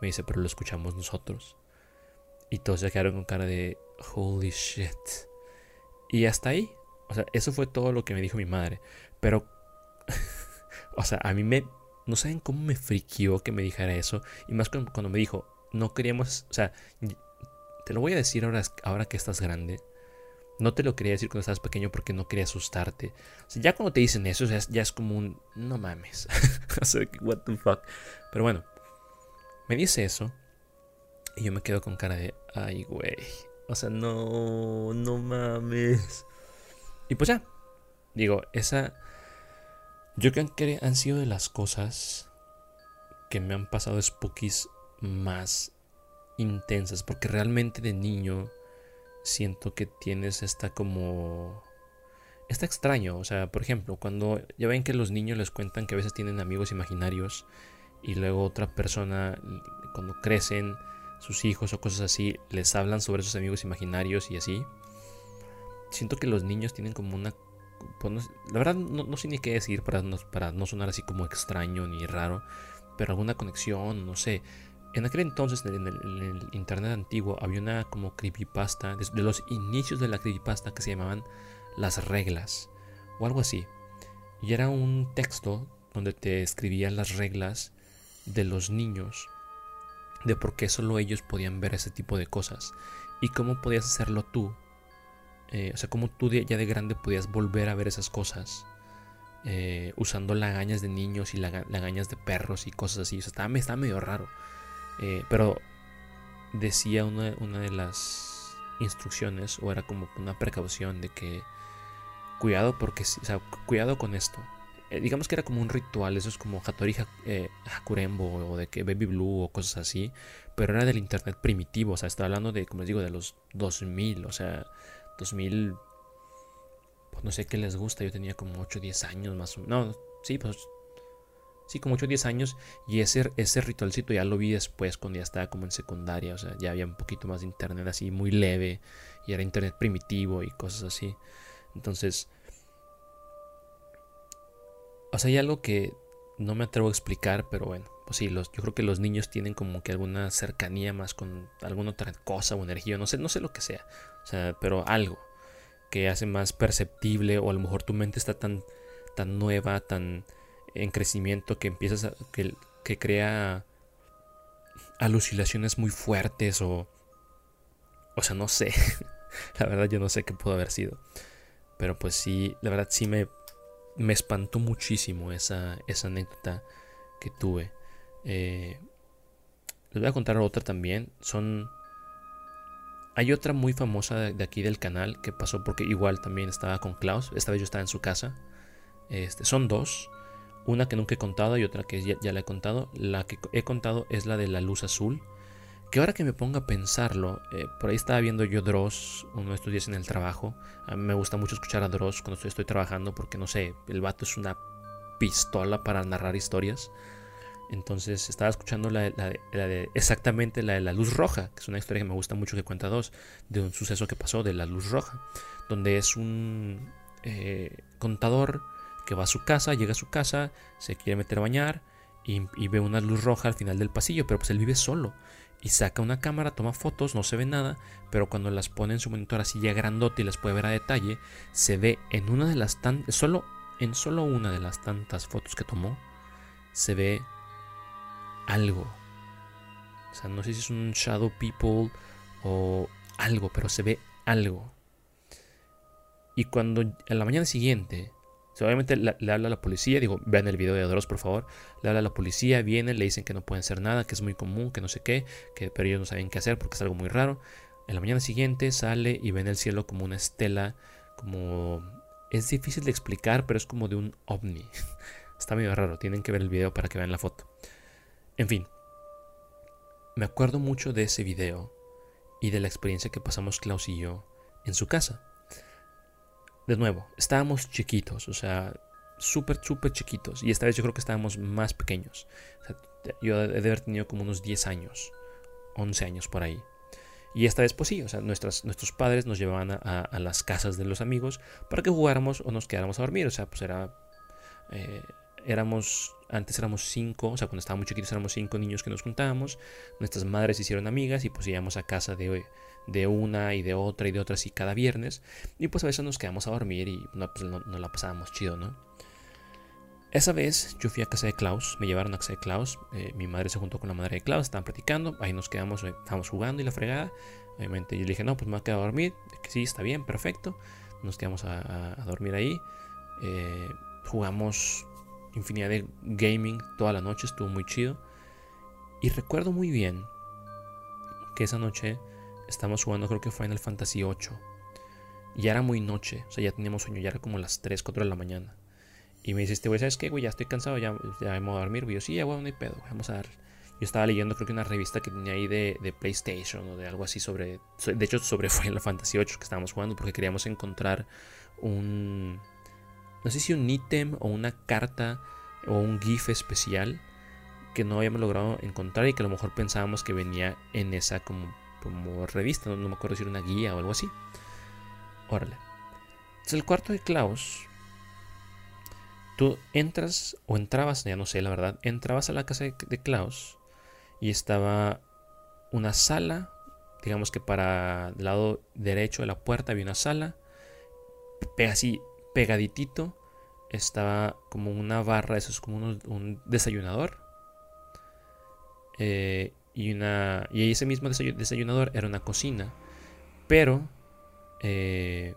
me dice, pero lo escuchamos nosotros. Y todos se quedaron con cara de holy shit. Y hasta ahí, o sea, eso fue todo lo que me dijo mi madre, pero, o sea, a mí me, no saben cómo me friquió que me dijera eso, y más cuando me dijo, no queríamos, o sea, te lo voy a decir ahora, ahora que estás grande. No te lo quería decir cuando estabas pequeño porque no quería asustarte. O sea, ya cuando te dicen eso, ya, es como un no mames. o sea, what the fuck. Pero bueno, me dice eso y yo me quedo con cara de ay, güey. O sea, no, no mames. Y pues ya, digo, esa yo creo que han sido de las cosas que me han pasado spookies más intensas, porque realmente de niño siento que tienes esta como... Está extraño, o sea, por ejemplo, cuando ya ven que los niños les cuentan que a veces tienen amigos imaginarios y luego otra persona, cuando crecen, sus hijos o cosas así, les hablan sobre esos amigos imaginarios y así. Siento que los niños tienen como una... Pues, la verdad no, sé ni qué decir para no, para no sonar así como extraño ni raro, pero alguna conexión, no sé. En aquel entonces, en el, internet antiguo, había una como creepypasta, de, los inicios de la creepypasta que se llamaban Las Reglas, o algo así. Y era un texto donde te escribían las reglas de los niños, de por qué solo ellos podían ver ese tipo de cosas, y cómo podías hacerlo tú. Eh, o sea, cómo tú ya de grande podías volver a ver esas cosas. Eh, usando lagañas de niños y lagañas de perros y cosas así. O sea, estaba, estaba medio raro. Eh, pero decía una, de las instrucciones, o era como una precaución de que cuidado porque, o sea, cuidado con esto. Eh, digamos que era como un ritual, eso es como Hattori eh, Hakurembo o de que Baby Blue o cosas así, pero era del internet primitivo, o sea, estaba hablando de, como les digo, de los 2000, o sea, 2000, pues no sé qué les gusta, yo tenía como 8 o 10 años más o menos, no, sí, pues Sí, como 8 o 10 años. Y ese, ese ritualcito ya lo vi después, cuando ya estaba como en secundaria. O sea, ya había un poquito más de internet así, muy leve. Y era internet primitivo y cosas así. Entonces. O sea, hay algo que no me atrevo a explicar, pero bueno. Pues sí, yo creo que los niños tienen como que alguna cercanía más con alguna otra cosa o energía. No sé, no sé lo que sea. O sea, pero algo que hace más perceptible. O a lo mejor tu mente está tan, tan nueva, tan en crecimiento que empiezas a, que, que crea alucinaciones muy fuertes o o sea no sé la verdad yo no sé qué pudo haber sido pero pues sí la verdad sí me me espantó muchísimo esa, esa anécdota que tuve. Eh, les voy a contar otra también. Son hay otra muy famosa de, aquí del canal que pasó porque igual también estaba con Klaus. Esta vez yo estaba en su casa. Este, son dos. Una que nunca he contado y otra que ya, la he contado. La que he contado es la de la luz azul. Que ahora que me ponga a pensarlo, eh, por ahí estaba viendo yo Dross uno de estos días en el trabajo. A mí me gusta mucho escuchar a Dross cuando estoy, trabajando porque no sé, el vato es una pistola para narrar historias. Entonces estaba escuchando la, de, exactamente la de la luz roja, que es una historia que me gusta mucho que cuenta dos, de un suceso que pasó de la luz roja, donde es un eh, contador que va a su casa, llega a su casa, se quiere meter a bañar y, y, ve una luz roja al final del pasillo, pero pues él vive solo y saca una cámara, toma fotos, no se ve nada, pero cuando las pone en su monitor así ya grandote y las puede ver a detalle, se ve en una de las tantas, solo en solo una de las tantas fotos que tomó, se ve algo. O sea, no sé si es un shadow people o algo, pero se ve algo. Y cuando en la mañana siguiente obviamente le, habla a la policía, digo, vean el video de Adoros por favor, le habla a la policía, vienen, le dicen que no pueden hacer nada, que es muy común, que no sé qué, que, pero ellos no saben qué hacer porque es algo muy raro. En la mañana siguiente sale y ven el cielo como una estela, como... Es difícil de explicar, pero es como de un ovni. Está medio raro, tienen que ver el video para que vean la foto. En fin, me acuerdo mucho de ese video y de la experiencia que pasamos Klaus y yo en su casa de nuevo, estábamos chiquitos, o sea, súper, súper chiquitos. Y esta vez yo creo que estábamos más pequeños. yo he de haber tenido como unos 10 años, 11 años por ahí. Y esta vez pues sí, o sea, nuestros padres nos llevaban a, las casas de los amigos para que jugáramos o nos quedáramos a dormir. O sea, pues era... Eh, éramos, antes éramos cinco, o sea, cuando estábamos chiquitos éramos cinco niños que nos juntábamos. Nuestras madres hicieron amigas y pues íbamos a casa de de una y de otra y de otra así cada viernes. Y pues a veces nos quedamos a dormir y no, pues la pasábamos chido, ¿no? Esa vez yo fui a casa de Klaus, me llevaron a casa de Klaus, eh, mi madre se juntó con la madre de Klaus, estaban platicando, ahí nos quedamos, eh, estábamos jugando y la fregada. Obviamente yo le dije, no, pues me voy a quedar a dormir, sí, está bien, perfecto. Nos quedamos a, dormir ahí. Eh, jugamos infinidad de gaming toda la noche, estuvo muy chido. Y recuerdo muy bien que esa noche Estamos jugando creo que Final Fantasy VIII. Ya era muy noche, o sea, ya teníamos sueño, ya era como las 3, 4 de la mañana. Y me dice este güey, ¿sabes qué, güey? Ya estoy cansado, ya, ya me voy a dormir. Y yo, sí, ya, güey, no hay pedo, vamos a dar. Yo estaba leyendo, creo que una revista que tenía ahí de, de, PlayStation o de algo así sobre. De hecho, sobre Final Fantasy VIII que estábamos jugando, porque queríamos encontrar un. No sé si un ítem o una carta o un GIF especial que no habíamos logrado encontrar y que a lo mejor pensábamos que venía en esa como como revista, no, me acuerdo si era una guía o algo así. Órale. Entonces el cuarto de Klaus, tú entras o entrabas, ya no sé la verdad, entrabas a la casa de, Klaus y estaba una sala, digamos que para el lado derecho de la puerta había una sala, así pegaditito estaba como una barra, eso es como un, desayunador. Eh, y, una, y ese mismo desayunador era una cocina. Pero eh,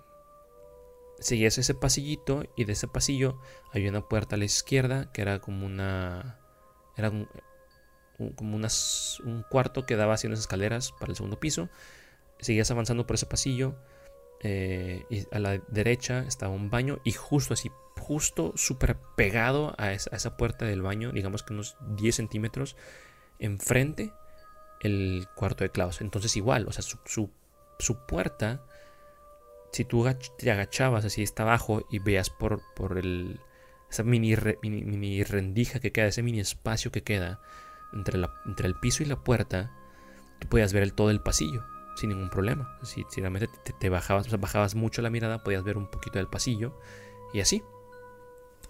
seguías ese pasillito y de ese pasillo había una puerta a la izquierda que era como una... Era un, como unas, un cuarto que daba hacia unas escaleras para el segundo piso. Seguías avanzando por ese pasillo. Eh, y a la derecha estaba un baño y justo así, justo súper pegado a esa, a esa, puerta del baño, digamos que unos 10 centímetros enfrente, el cuarto de Klaus. Entonces igual, o sea, su, puerta, si tú te agachabas así está abajo y veas por, por el, esa mini, mini, rendija que queda, ese mini espacio que queda entre, la, entre el piso y la puerta, tú podías ver el, todo el pasillo sin ningún problema. Si, si realmente te, bajabas, bajabas mucho la mirada, podías ver un poquito del pasillo y así.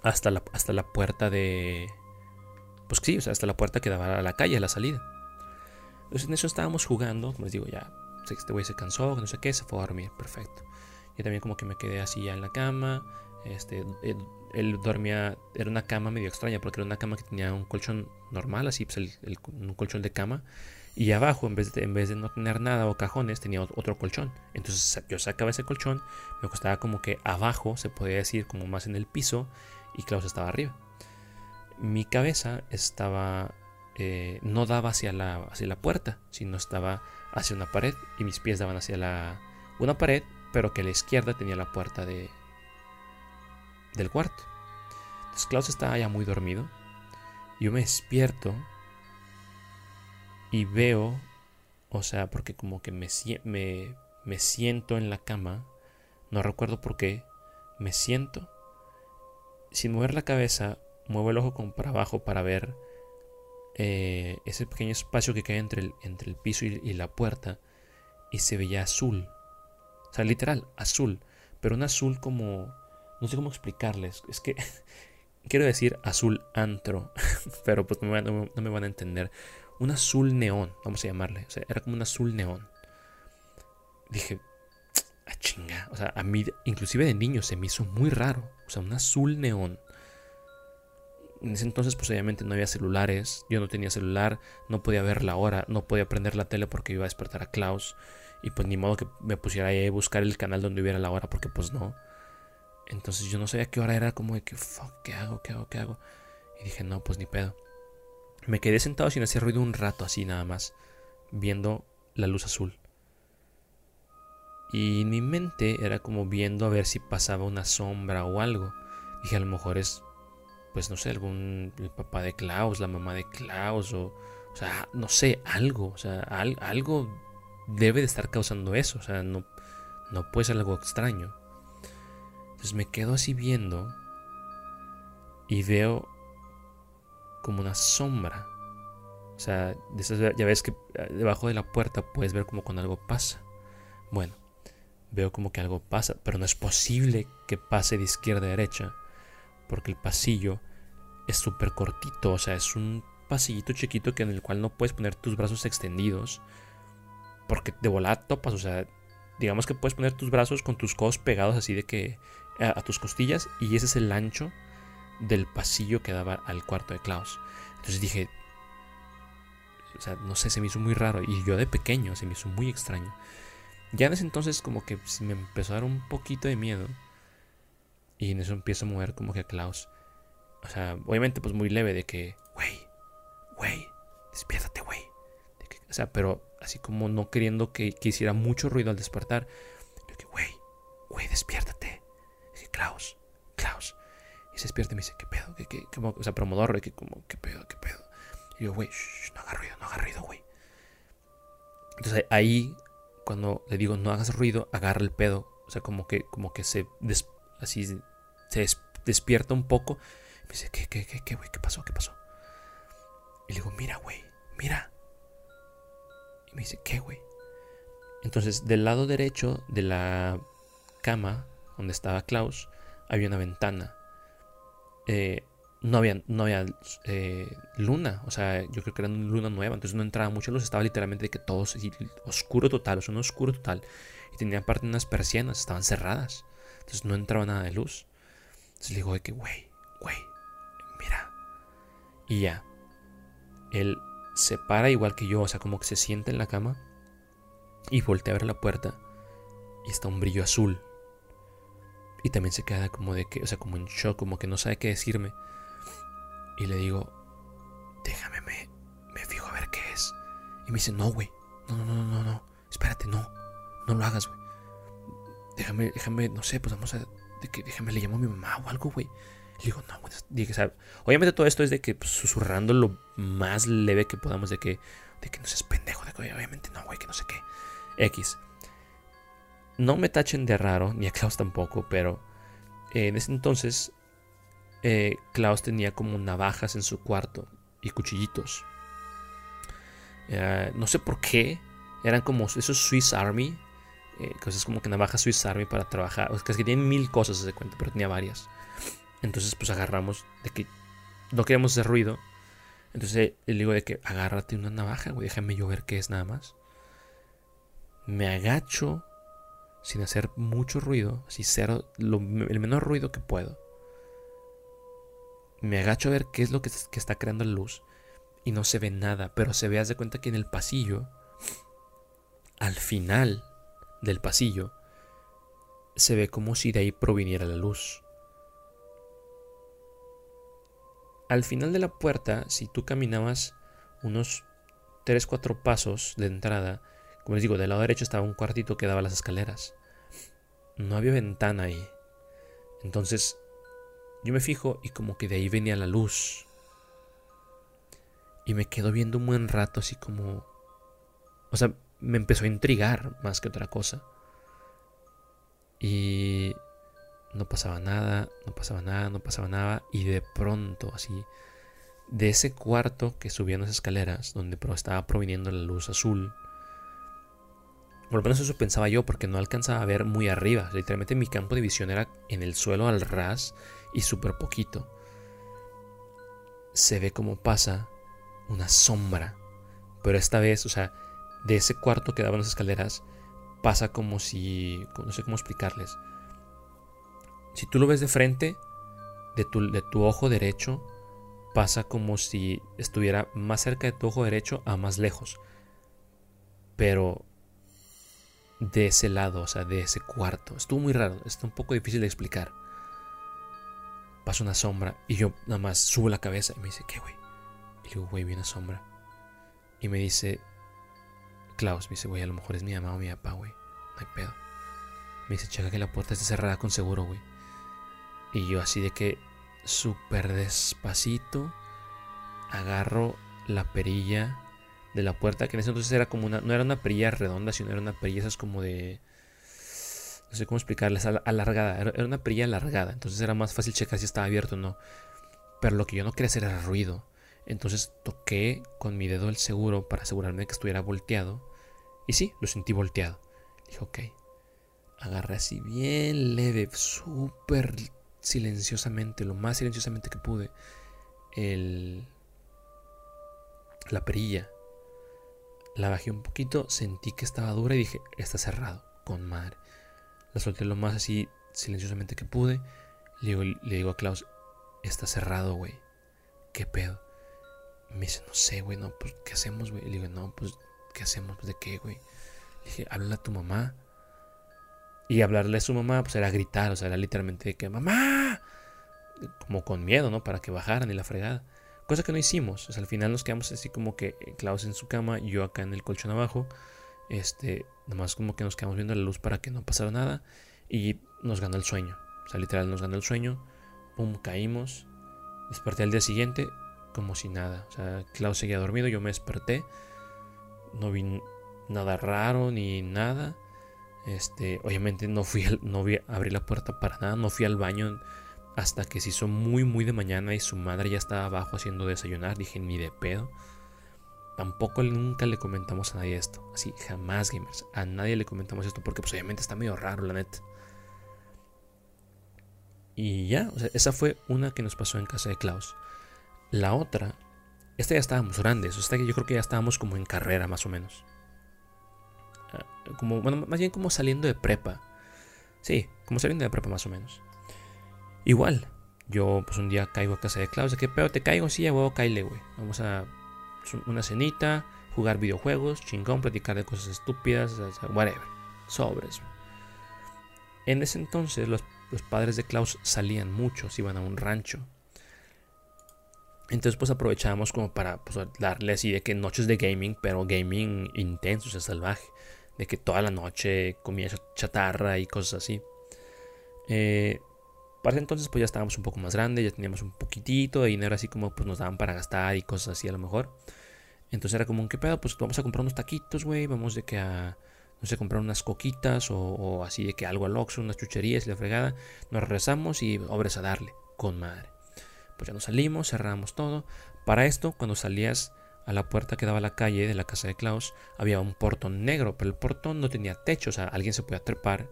Hasta la, hasta la puerta de... Pues sí, o sea, hasta la puerta que daba a la calle, a la salida. Entonces en eso estábamos jugando, como les digo, ya, este güey se cansó, no sé qué, se fue a dormir, perfecto. Yo también como que me quedé así ya en la cama, este, él, dormía, era una cama medio extraña, porque era una cama que tenía un colchón normal, así, pues un colchón de cama, y abajo, en vez, de, en vez de no tener nada o cajones, tenía otro colchón. Entonces yo sacaba ese colchón, me acostaba como que abajo, se podía decir, como más en el piso, y Klaus estaba arriba. Mi cabeza estaba eh, no daba hacia la, hacia la puerta, sino estaba hacia una pared y mis pies daban hacia la, una pared, pero que a la izquierda tenía la puerta de, del cuarto. Entonces Klaus estaba ya muy dormido. Yo me despierto y veo, o sea, porque como que me, me, me siento en la cama, no recuerdo por qué, me siento, sin mover la cabeza, muevo el ojo como para abajo para ver eh, ese pequeño espacio que cae entre el, entre el piso y, la puerta y se veía azul. O sea, literal, azul. Pero un azul como... No sé cómo explicarles. Es que quiero decir azul antro, pero pues no, no, me van a entender. Un azul neón, vamos a llamarle. O sea, era como un azul neón. Dije, a ah, chinga. O sea, a mí, inclusive de niño, se me hizo muy raro. O sea, un azul neón en ese entonces pues obviamente no había celulares, yo no tenía celular, no podía ver la hora, no podía prender la tele porque iba a despertar a Klaus y pues ni modo que me pusiera ahí a buscar el canal donde hubiera la hora porque pues no. Entonces yo no sabía qué hora era, como de que, fuck, ¿qué hago? ¿Qué hago? ¿Qué hago? Y dije, no, pues ni pedo. Me quedé sentado sin hacer ruido un rato así nada más, viendo la luz azul. Y mi mente era como viendo a ver si pasaba una sombra o algo. Dije, a lo mejor es pues no sé, algún papá de Klaus, la mamá de Klaus o o sea, no sé, algo, o sea, algo debe de estar causando eso, o sea, no no puede ser algo extraño. Entonces me quedo así viendo y veo como una sombra. O sea, ya ves que eh, debajo de la puerta puedes ver como cuando algo pasa. Bueno, veo como que algo pasa, pero no es posible que pase de izquierda a derecha, porque el pasillo es súper cortito, o sea, es un pasillito chiquito que en el cual no puedes poner tus brazos extendidos. Porque de volada topas, o sea, digamos que puedes poner tus brazos con tus codos pegados así de que a, tus costillas y ese es el ancho del pasillo que daba al cuarto de Klaus. Entonces dije, o sea, no sé, se me hizo muy raro y yo de pequeño se me hizo muy extraño. Ya en ese entonces como que me empezó a dar un poquito de miedo y en eso empiezo a mover como que a Klaus. O sea, obviamente pues muy leve de que, güey, güey, despiértate, güey. O sea, pero así como no queriendo que, hiciera mucho ruido al despertar. De que, güey, güey, despiértate. Dije, Klaus, Klaus. Y se despierta y me dice, ¿qué pedo? ¿Qué, qué, qué, o sea, pero modorro, que como, ¿qué pedo? ¿Qué pedo? Y yo, güey, no hagas ruido, no hagas ruido, güey. Entonces ahí, cuando le digo, no hagas ruido, agarra el pedo. O sea, como que, como que se, así, se despierta un poco me dice, ¿qué, qué, qué, qué, güey? ¿Qué pasó? ¿Qué pasó? Y le digo, mira, güey, mira. Y me dice, ¿qué, güey? Entonces, del lado derecho de la cama donde estaba Klaus, había una ventana. Eh, no había, no había eh, luna, o sea, yo creo que era una luna nueva, entonces no entraba mucha luz, estaba literalmente de que todo oscuro total, o sea, un oscuro total. Y tenía aparte unas persianas, estaban cerradas, entonces no entraba nada de luz. Entonces le digo, de que, güey. Y ya. Él se para igual que yo, o sea, como que se sienta en la cama y voltea a ver la puerta y está un brillo azul. Y también se queda como de que, o sea, como en shock, como que no sabe qué decirme. Y le digo, déjame, me, me fijo a ver qué es. Y me dice, no, güey, no, no, no, no, no, espérate, no, no lo hagas, güey. Déjame, déjame, no sé, pues vamos a, déjame, le llamo a mi mamá o algo, güey. Le digo, no, dije, ¿sabe? obviamente todo esto es de que pues, susurrando lo más leve que podamos de que, de que no seas pendejo, de que obviamente no, güey, que no sé qué. X. No me tachen de raro, ni a Klaus tampoco, pero en ese entonces eh, Klaus tenía como navajas en su cuarto y cuchillitos. no sé por qué, eran como esos Swiss Army, eh, cosas como que navajas Swiss Army para trabajar. O sea, que tienen mil cosas, se cuenta, pero tenía varias. Entonces pues agarramos de que no queríamos hacer ruido. Entonces le digo de que agárrate una navaja, güey, déjame yo ver qué es nada más. Me agacho sin hacer mucho ruido, así cero, el menor ruido que puedo. Me agacho a ver qué es lo que, está creando la luz y no se ve nada, pero se ve, de cuenta que en el pasillo, al final del pasillo, se ve como si de ahí proviniera la luz. Al final de la puerta, si tú caminabas unos 3-4 pasos de entrada, como les digo, del lado derecho estaba un cuartito que daba las escaleras. No había ventana ahí. Entonces, yo me fijo y como que de ahí venía la luz. Y me quedo viendo un buen rato así como... O sea, me empezó a intrigar más que otra cosa. Y no pasaba nada, no pasaba nada, no pasaba nada. Y de pronto, así, de ese cuarto que subía en las escaleras, donde estaba proviniendo la luz azul. Por lo menos eso pensaba yo, porque no alcanzaba a ver muy arriba. Literalmente mi campo de visión era en el suelo al ras y súper poquito. Se ve como pasa una sombra. Pero esta vez, o sea, de ese cuarto que daban las escaleras, pasa como si. No sé cómo explicarles. Si tú lo ves de frente, de tu, ojo derecho, pasa como si estuviera más cerca de tu ojo derecho a más lejos. Pero de ese lado, o sea, de ese cuarto. Estuvo muy raro, está un poco difícil de explicar. Pasa una sombra y yo nada más subo la cabeza y me dice, ¿qué, güey? Y le digo, güey, vi una sombra. Y me dice, Klaus, me dice, güey, a lo mejor es mi mamá o mi papá, güey. No hay pedo. Me dice, checa que la puerta está cerrada con seguro, güey. Y yo así de que súper despacito agarro la perilla de la puerta, que en ese entonces era como una, no era una perilla redonda, sino era una perilla esas como de, no sé cómo explicarles, alargada, era una perilla alargada, entonces era más fácil checar si estaba abierto o no. Pero lo que yo no quería hacer era ruido. Entonces toqué con mi dedo el seguro para asegurarme de que estuviera volteado. Y sí, lo sentí volteado. Dije, ok. Agarré así bien leve, súper silenciosamente, lo más silenciosamente que pude, el, la perilla. La bajé un poquito, sentí que estaba dura y dije, está cerrado, con madre. La solté lo más así silenciosamente que pude. Le digo, le digo a Klaus, está cerrado, güey. ¿Qué pedo? Me dice, no sé, güey, no, pues, ¿qué hacemos, güey? Le digo, no, pues, ¿qué hacemos? ¿De qué, güey? Le dije, háblale a tu mamá. Y hablarle a su mamá, pues era gritar, o sea, era literalmente que, mamá, como con miedo, ¿no? Para que bajaran y la fregada. Cosa que no hicimos, o sea, al final nos quedamos así como que Klaus en su cama, yo acá en el colchón abajo. Este, nomás como que nos quedamos viendo la luz para que no pasara nada. Y nos ganó el sueño. O sea, literal nos ganó el sueño. Pum, caímos. Desperté al día siguiente como si nada. O sea, Klaus seguía dormido, yo me desperté. No vi nada raro ni nada. Este, obviamente no fui, no abrí la puerta para nada, no fui al baño hasta que se hizo muy muy de mañana y su madre ya estaba abajo haciendo desayunar. Dije, ni de pedo. Tampoco nunca le comentamos a nadie esto. Así, jamás, gamers. A nadie le comentamos esto porque pues obviamente está medio raro, la neta. Y ya, o sea, esa fue una que nos pasó en casa de Klaus. La otra, esta ya estábamos grandes, o sea, yo creo que ya estábamos como en carrera más o menos. Como, bueno, más bien como saliendo de prepa. Sí, como saliendo de prepa más o menos. Igual, yo pues un día caigo a casa de Klaus, ¿de qué pedo te caigo? Sí, ya huevo, caile, güey. Vamos a una cenita, jugar videojuegos, chingón, platicar de cosas estúpidas, whatever. Sobres. En ese entonces los, los padres de Klaus salían muchos, iban a un rancho. Entonces pues aprovechábamos como para pues, darle así de que noches de gaming, pero gaming intenso, o sea, salvaje. De que toda la noche comía chatarra y cosas así. Eh, para entonces pues ya estábamos un poco más grandes, ya teníamos un poquitito de dinero así como pues nos daban para gastar y cosas así a lo mejor. Entonces era como, ¿qué pedo? Pues vamos a comprar unos taquitos, güey, vamos de que a, no sé, comprar unas coquitas o, así de que algo al Oxxo, unas chucherías y la fregada. Nos regresamos y obres a darle, con madre. Pues ya nos salimos, cerramos todo. Para esto, cuando salías a la puerta que daba a la calle de la casa de Klaus, había un portón negro, pero el portón no tenía techo, o sea, alguien se podía trepar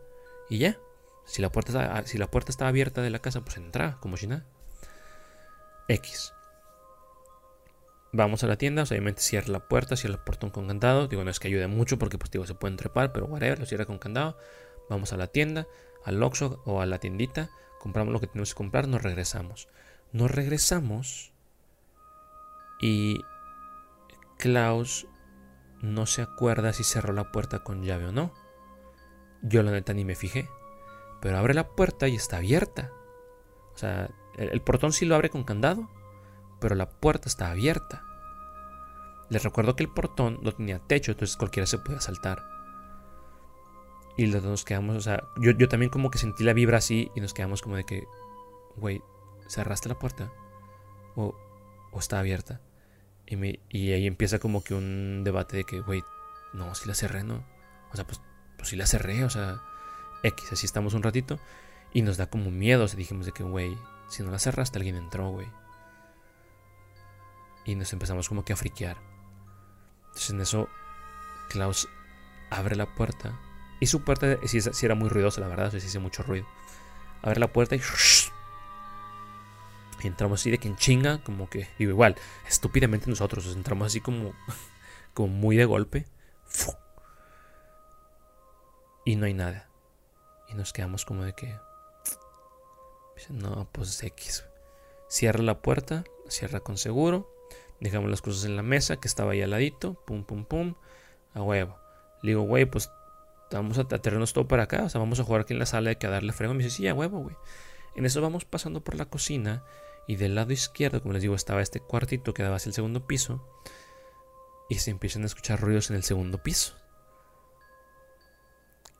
y ya. Si la puerta estaba, si la puerta estaba abierta de la casa, pues entraba, como si nada. X. Vamos a la tienda, obviamente cierra la puerta, cierra el portón con candado. Digo, no es que ayude mucho porque pues digo, se pueden trepar, pero whatever, lo cierra con candado. Vamos a la tienda, al Oxxo o a la tiendita, compramos lo que tenemos que comprar, nos regresamos. Nos regresamos y Klaus no se acuerda si cerró la puerta con llave o no. Yo la neta ni me fijé. Pero abre la puerta y está abierta. O sea, el, portón sí lo abre con candado, pero la puerta está abierta. Les recuerdo que el portón no tenía techo, entonces cualquiera se puede saltar. Y nos quedamos, o sea, yo, yo también como que sentí la vibra así y nos quedamos como de que, güey, ¿cerraste la puerta? ¿O, o está abierta? Y, ahí empieza como que un debate de que, güey, no, si la cerré, ¿no? O sea, pues, pues sí la cerré, o sea, X, así estamos un ratito. Y nos da como miedo, o sea, dijimos de que, güey, si no la cerraste, alguien entró, güey. Y nos empezamos como que a friquear. Entonces en eso Klaus abre la puerta. Y su puerta sí, era muy ruidosa, la verdad, se hizo mucho ruido. Abre la puerta y... entramos así de que en chinga, como que, digo, igual, estúpidamente nosotros, entramos así como, como muy de golpe. Y no hay nada. Y nos quedamos como de que... No, pues X. Cierra la puerta, cierra con seguro. Dejamos las cosas en la mesa que estaba ahí al ladito. Pum, pum, pum. A huevo. Le digo, güey, pues vamos a traernos todo para acá. O sea, vamos a jugar aquí en la sala de que a darle frego. me dice, sí, a huevo, güey. En eso vamos pasando por la cocina. Y del lado izquierdo, como les digo, estaba este cuartito que daba hacia el segundo piso. Y se empiezan a escuchar ruidos en el segundo piso.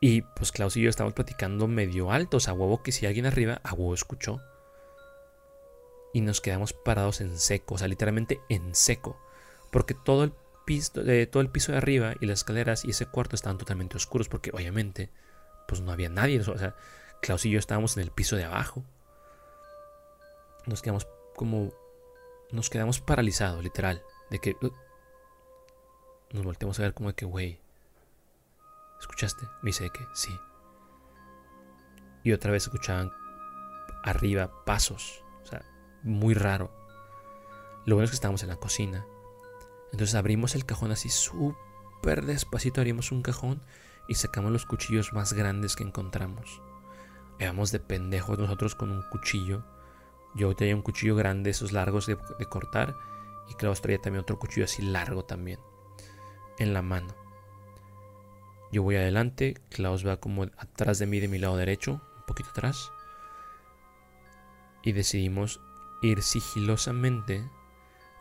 Y pues Klaus y yo estábamos platicando medio alto. O sea, huevo que si alguien arriba, a huevo escuchó y nos quedamos parados en seco, o sea, literalmente en seco, porque todo el piso de todo el piso de arriba y las escaleras y ese cuarto estaban totalmente oscuros porque obviamente pues no había nadie, o sea, Klaus y yo estábamos en el piso de abajo. Nos quedamos como nos quedamos paralizados, literal, de que uh, nos volteamos a ver como de que, güey, ¿escuchaste? Me dice que sí. Y otra vez escuchaban arriba pasos muy raro. Lo bueno es que estábamos en la cocina. Entonces abrimos el cajón así súper despacito, abrimos un cajón y sacamos los cuchillos más grandes que encontramos. Íbamos de pendejos nosotros con un cuchillo. Yo tenía un cuchillo grande, esos largos de, cortar. Y Klaus traía también otro cuchillo así largo también. En la mano. Yo voy adelante, Klaus va como atrás de mí, de mi lado derecho, un poquito atrás. Y decidimos ir sigilosamente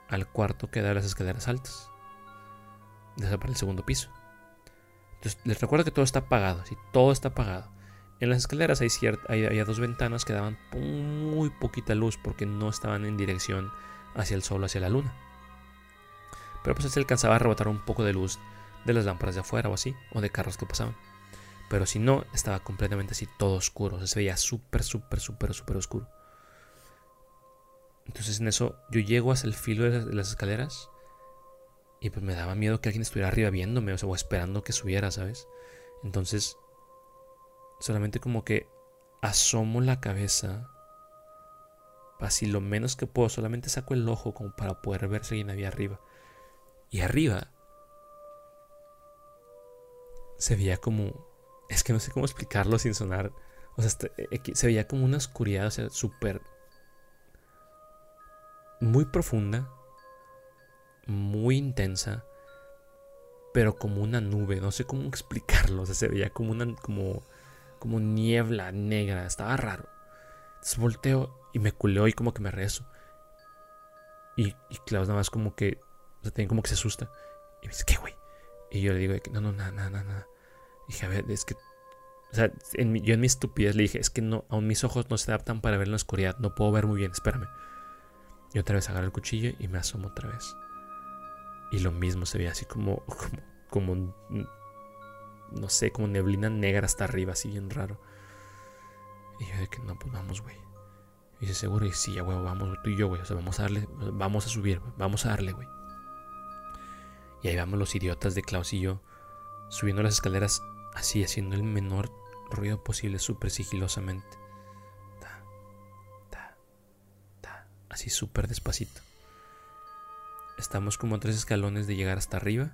al cuarto que da las escaleras altas. Desde para el segundo piso. Entonces, les recuerdo que todo está apagado, ¿sí? todo está apagado. En las escaleras hay, dos ventanas que daban muy poquita luz porque no estaban en dirección hacia el sol o hacia la luna. Pero pues se alcanzaba a rebotar un poco de luz de las lámparas de afuera o así, o de carros que pasaban. Pero si no, estaba completamente así todo oscuro, se veía súper, súper, súper, súper oscuro. Entonces en eso yo llego hasta el filo de las, escaleras y pues me daba miedo que alguien estuviera arriba viéndome, o sea, o esperando que subiera, ¿sabes? Entonces, solamente como que asomo la cabeza, así lo menos que puedo, solamente saco el ojo como para poder ver si alguien había arriba. Y arriba se veía como, es que no sé cómo explicarlo sin sonar, o sea, este, eh, se veía como una oscuridad, o sea, súper muy profunda, muy intensa, pero como una nube, no sé cómo explicarlo, o sea, se veía como una como como niebla negra, estaba raro. Entonces volteo y me culeo y como que me rezo. Y, y nada más como que, o sea, como que se asusta. Y me dice, ¿qué, güey? Y yo le digo, no, no, nada, nada, nada. dije, a ver, es que, o sea, yo en mi estupidez le dije, es que no, aún mis ojos no se adaptan para ver en la oscuridad, no puedo ver muy bien, espérame. Y otra vez agarro el cuchillo y me asomo otra vez. Y lo mismo se ve así como, como, no sé, como neblina negra hasta arriba, así bien raro. Y yo de que no, pues vamos, güey. Y dice, seguro, y sí, ya, güey, vamos, tú y yo, güey. O sea, vamos a darle, vamos a subir, vamos a darle, güey. Y ahí vamos los idiotas de Klaus y yo, subiendo las escaleras así, haciendo el menor ruido posible, súper sigilosamente. así súper despacito. Estamos como a tres escalones de llegar hasta arriba.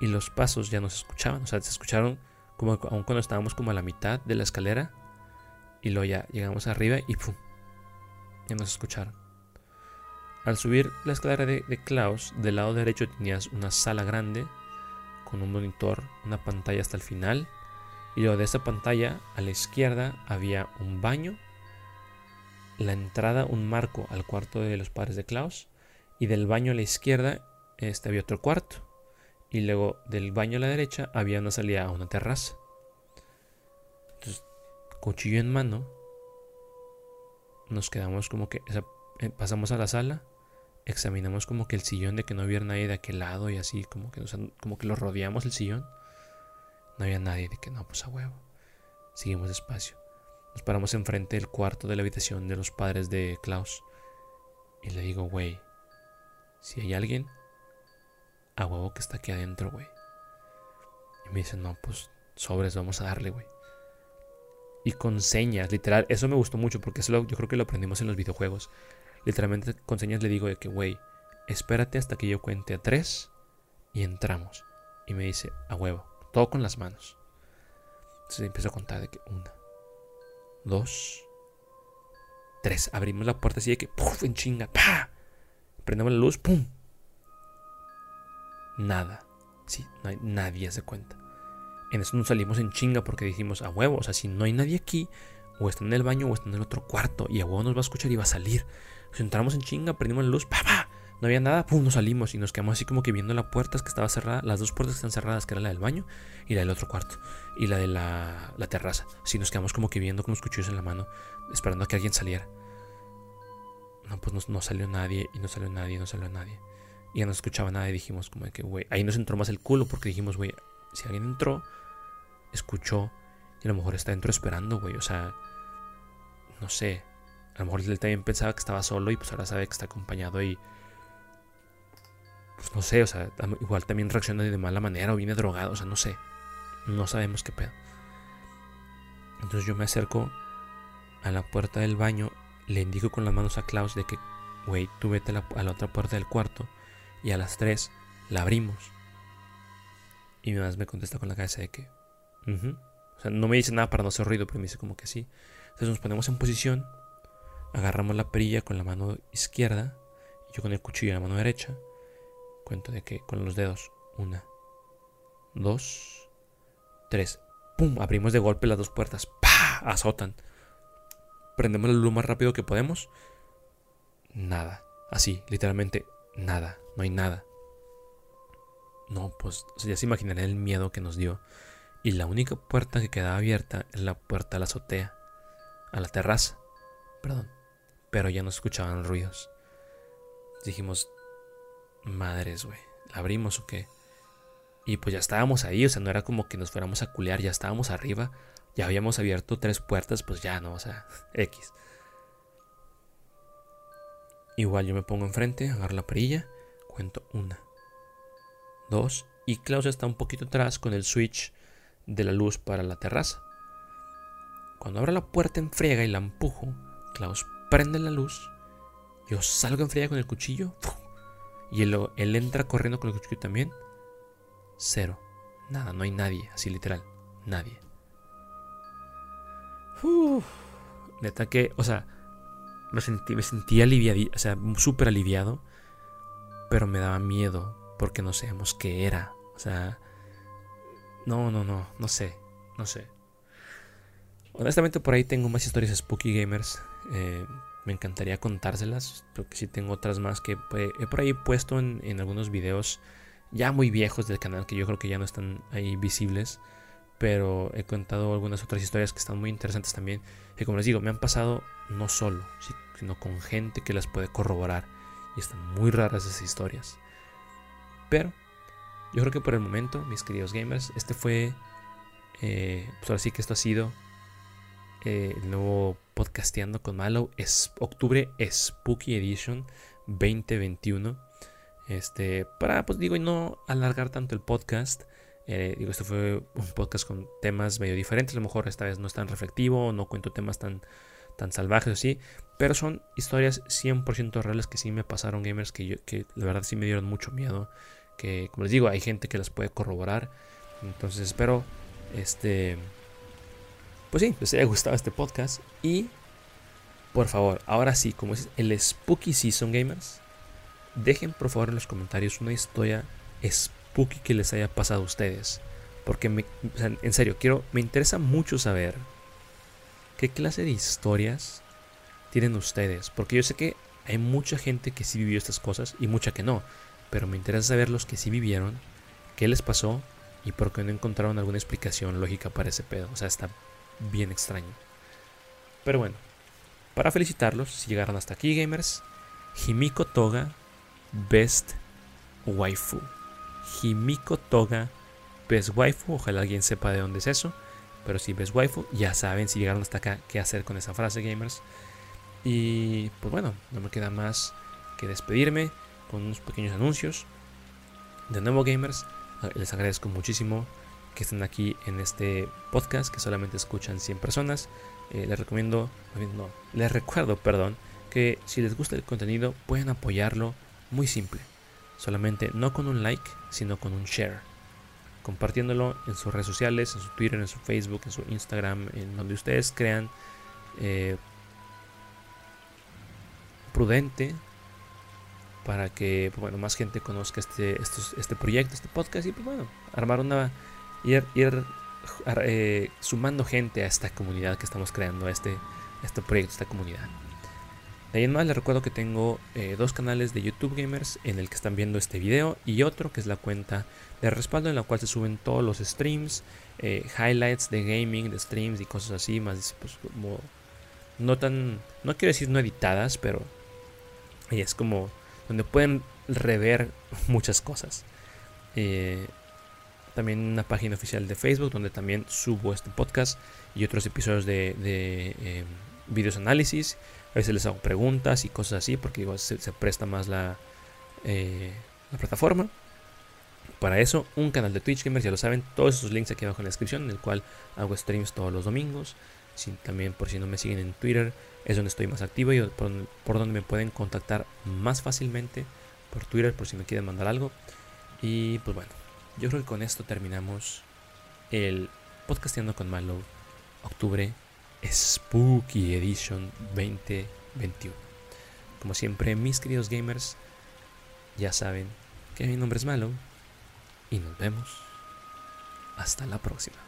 Y los pasos ya no se escuchaban. O sea, se escucharon como aún cuando estábamos como a la mitad de la escalera. Y luego ya llegamos arriba y ¡pum! Ya no se escucharon. Al subir la escalera de, de Klaus, del lado derecho tenías una sala grande con un monitor, una pantalla hasta el final. Y luego de esa pantalla a la izquierda había un baño la entrada un marco al cuarto de los padres de Klaus y del baño a la izquierda este, había otro cuarto y luego del baño a la derecha había una salida a una terraza. Entonces, cuchillo en mano, nos quedamos como que eh, pasamos a la sala, examinamos como que el sillón de que no hubiera nadie de aquel lado y así como que como que lo rodeamos el sillón. No había nadie de que no, pues a huevo. Seguimos despacio. Nos paramos enfrente del cuarto de la habitación de los padres de Klaus. Y le digo, güey, si hay alguien, a huevo que está aquí adentro, güey. Y me dice, no, pues sobres, vamos a darle, güey. Y con señas, literal, eso me gustó mucho porque eso yo creo que lo aprendimos en los videojuegos. Literalmente con señas le digo de que, güey, espérate hasta que yo cuente a tres y entramos. Y me dice, a huevo, todo con las manos. Entonces empiezo a contar de que una, dos, tres. Abrimos la puerta así de que, ¡puf! en chinga, ¡pa! Prendemos la luz, ¡pum! Nada. Sí, no hay nadie se cuenta. En eso nos salimos en chinga porque dijimos, a huevo, o sea, si no hay nadie aquí, o está en el baño o está en el otro cuarto, y a huevo nos va a escuchar y va a salir. Nos entramos en chinga, prendimos la luz, ¡pa, pa! No había nada, pum, nos salimos y nos quedamos así como que viendo la puerta que estaba cerrada, las dos puertas que están cerradas, que era la del baño y la del otro cuarto, y la de la, terraza. Así nos quedamos como que viendo con los cuchillos en la mano, esperando a que alguien saliera. No, pues no, salió nadie, y no salió nadie, no salió nadie. Ya no escuchaba nada y dijimos como que, güey, ahí nos entró más el culo porque dijimos, güey, si alguien entró, escuchó y a lo mejor está dentro esperando, güey, o sea, no sé. A lo mejor él también pensaba que estaba solo y pues ahora sabe que está acompañado y pues no sé, o sea, igual también reacciona de mala manera o viene drogado, o sea, no sé. No sabemos qué pedo. Entonces yo me acerco a la puerta del baño, le indico con las manos a Klaus de que, güey, tú vete a la, otra puerta del cuarto y a las 3 la abrimos. Y mi mamá me contesta con la cabeza de que, o sea, no me dice nada para no hacer ruido, pero me dice como que sí. Entonces nos ponemos en posición, agarramos la perilla con la mano izquierda y yo con el cuchillo en la mano derecha Cuento de que con los dedos. Una, dos, tres. ¡Pum! Abrimos de golpe las dos puertas. ¡Pah! Azotan. Prendemos la luz más rápido que podemos. Nada. Así, literalmente, nada. No hay nada. No, pues ya se imaginarán el miedo que nos dio. Y la única puerta que quedaba abierta es la puerta a la azotea. A la terraza. Perdón. Pero ya no escuchaban ruidos. Dijimos, Madres, güey. ¿La abrimos o qué? Y pues ya estábamos ahí, o sea, no era como que nos fuéramos a culear, ya estábamos arriba. Ya habíamos abierto tres puertas, pues ya, ¿no? O sea, X. Igual yo me pongo enfrente, agarro la perilla, cuento una, dos, y Klaus está un poquito atrás con el switch de la luz para la terraza. Cuando abro la puerta en friega y la empujo, Klaus prende la luz, yo salgo en friega con el cuchillo, y él, entra corriendo con el cuchillo también. Cero. Nada, no hay nadie, así literal. Nadie. Neta que, o sea, me sentí, me sentí aliviado, o sea, súper aliviado, pero me daba miedo porque no sabemos qué era. O sea, no, no, no, no sé, no sé. Honestamente por ahí tengo más historias spooky gamers. Eh, me encantaría contárselas, porque sí tengo otras más que he por ahí puesto en, algunos videos ya muy viejos del canal que yo creo que ya no están ahí visibles, pero he contado algunas otras historias que están muy interesantes también, que como les digo, me han pasado no solo, sino con gente que las puede corroborar, y están muy raras esas historias. Pero yo creo que por el momento, mis queridos gamers, este fue, eh, pues ahora sí que esto ha sido eh, el nuevo podcasteando con Malo es octubre Spooky Edition 2021 este para pues digo y no alargar tanto el podcast eh, digo este fue un podcast con temas medio diferentes a lo mejor esta vez no es tan reflectivo no cuento temas tan tan salvajes así pero son historias 100% reales que sí me pasaron gamers que yo, que la verdad sí me dieron mucho miedo que como les digo hay gente que las puede corroborar entonces espero este pues sí, les haya gustado este podcast. Y por favor, ahora sí, como es el Spooky Season Gamers, dejen por favor en los comentarios una historia spooky que les haya pasado a ustedes. Porque me, en serio, quiero, me interesa mucho saber qué clase de historias tienen ustedes. Porque yo sé que hay mucha gente que sí vivió estas cosas y mucha que no. Pero me interesa saber los que sí vivieron, qué les pasó y por qué no encontraron alguna explicación lógica para ese pedo. O sea, está bien extraño. Pero bueno, para felicitarlos, si llegaron hasta aquí, gamers, Himiko Toga, Best Waifu. Himiko Toga, Best Waifu. Ojalá alguien sepa de dónde es eso. Pero si Best Waifu, ya saben si llegaron hasta acá qué hacer con esa frase, gamers. Y pues bueno, no me queda más que despedirme. con unos pequeños anuncios. De nuevo gamers, les agradezco muchísimo que estén aquí en este podcast que solamente escuchan 100 personas. Eh, les recomiendo, no, les recuerdo, perdón, que si les gusta el contenido pueden apoyarlo muy simple. Solamente no con un like, sino con un share. Compartiéndolo en sus redes sociales, en su Twitter, en su Facebook, en su Instagram, en donde ustedes crean eh, prudente para que pues, bueno, más gente conozca este, este proyecto, este podcast y pues bueno, armar una, ir, eh, sumando gente a esta comunidad que estamos creando, a este, este proyecto, esta comunidad. De ahí en más les recuerdo que tengo eh, dos canales de YouTube Gamers en el que están viendo este video y otro que es la cuenta de respaldo en la cual se suben todos los streams, eh, highlights de gaming, de streams y cosas así, más pues como no tan, no quiero decir no editadas, pero es como donde pueden rever muchas cosas. Eh, también una página oficial de Facebook donde también subo este podcast y otros episodios de, de videos análisis a veces les hago preguntas y cosas así porque se, presta más la, eh, la plataforma. Para eso, un canal de Twitch Gamers, ya lo saben, todos esos links aquí abajo en la descripción, en el cual hago streams todos los domingos. también por si no me siguen en Twitter, es donde estoy más activo y por, por, donde me pueden contactar más fácilmente por Twitter, por si me quieren mandar algo. Y pues bueno, yo creo que con esto terminamos el podcasteando con Malo, octubre Spooky Edition 2021. Como siempre, mis queridos gamers, ya saben que mi nombre es Malo y nos vemos hasta la próxima.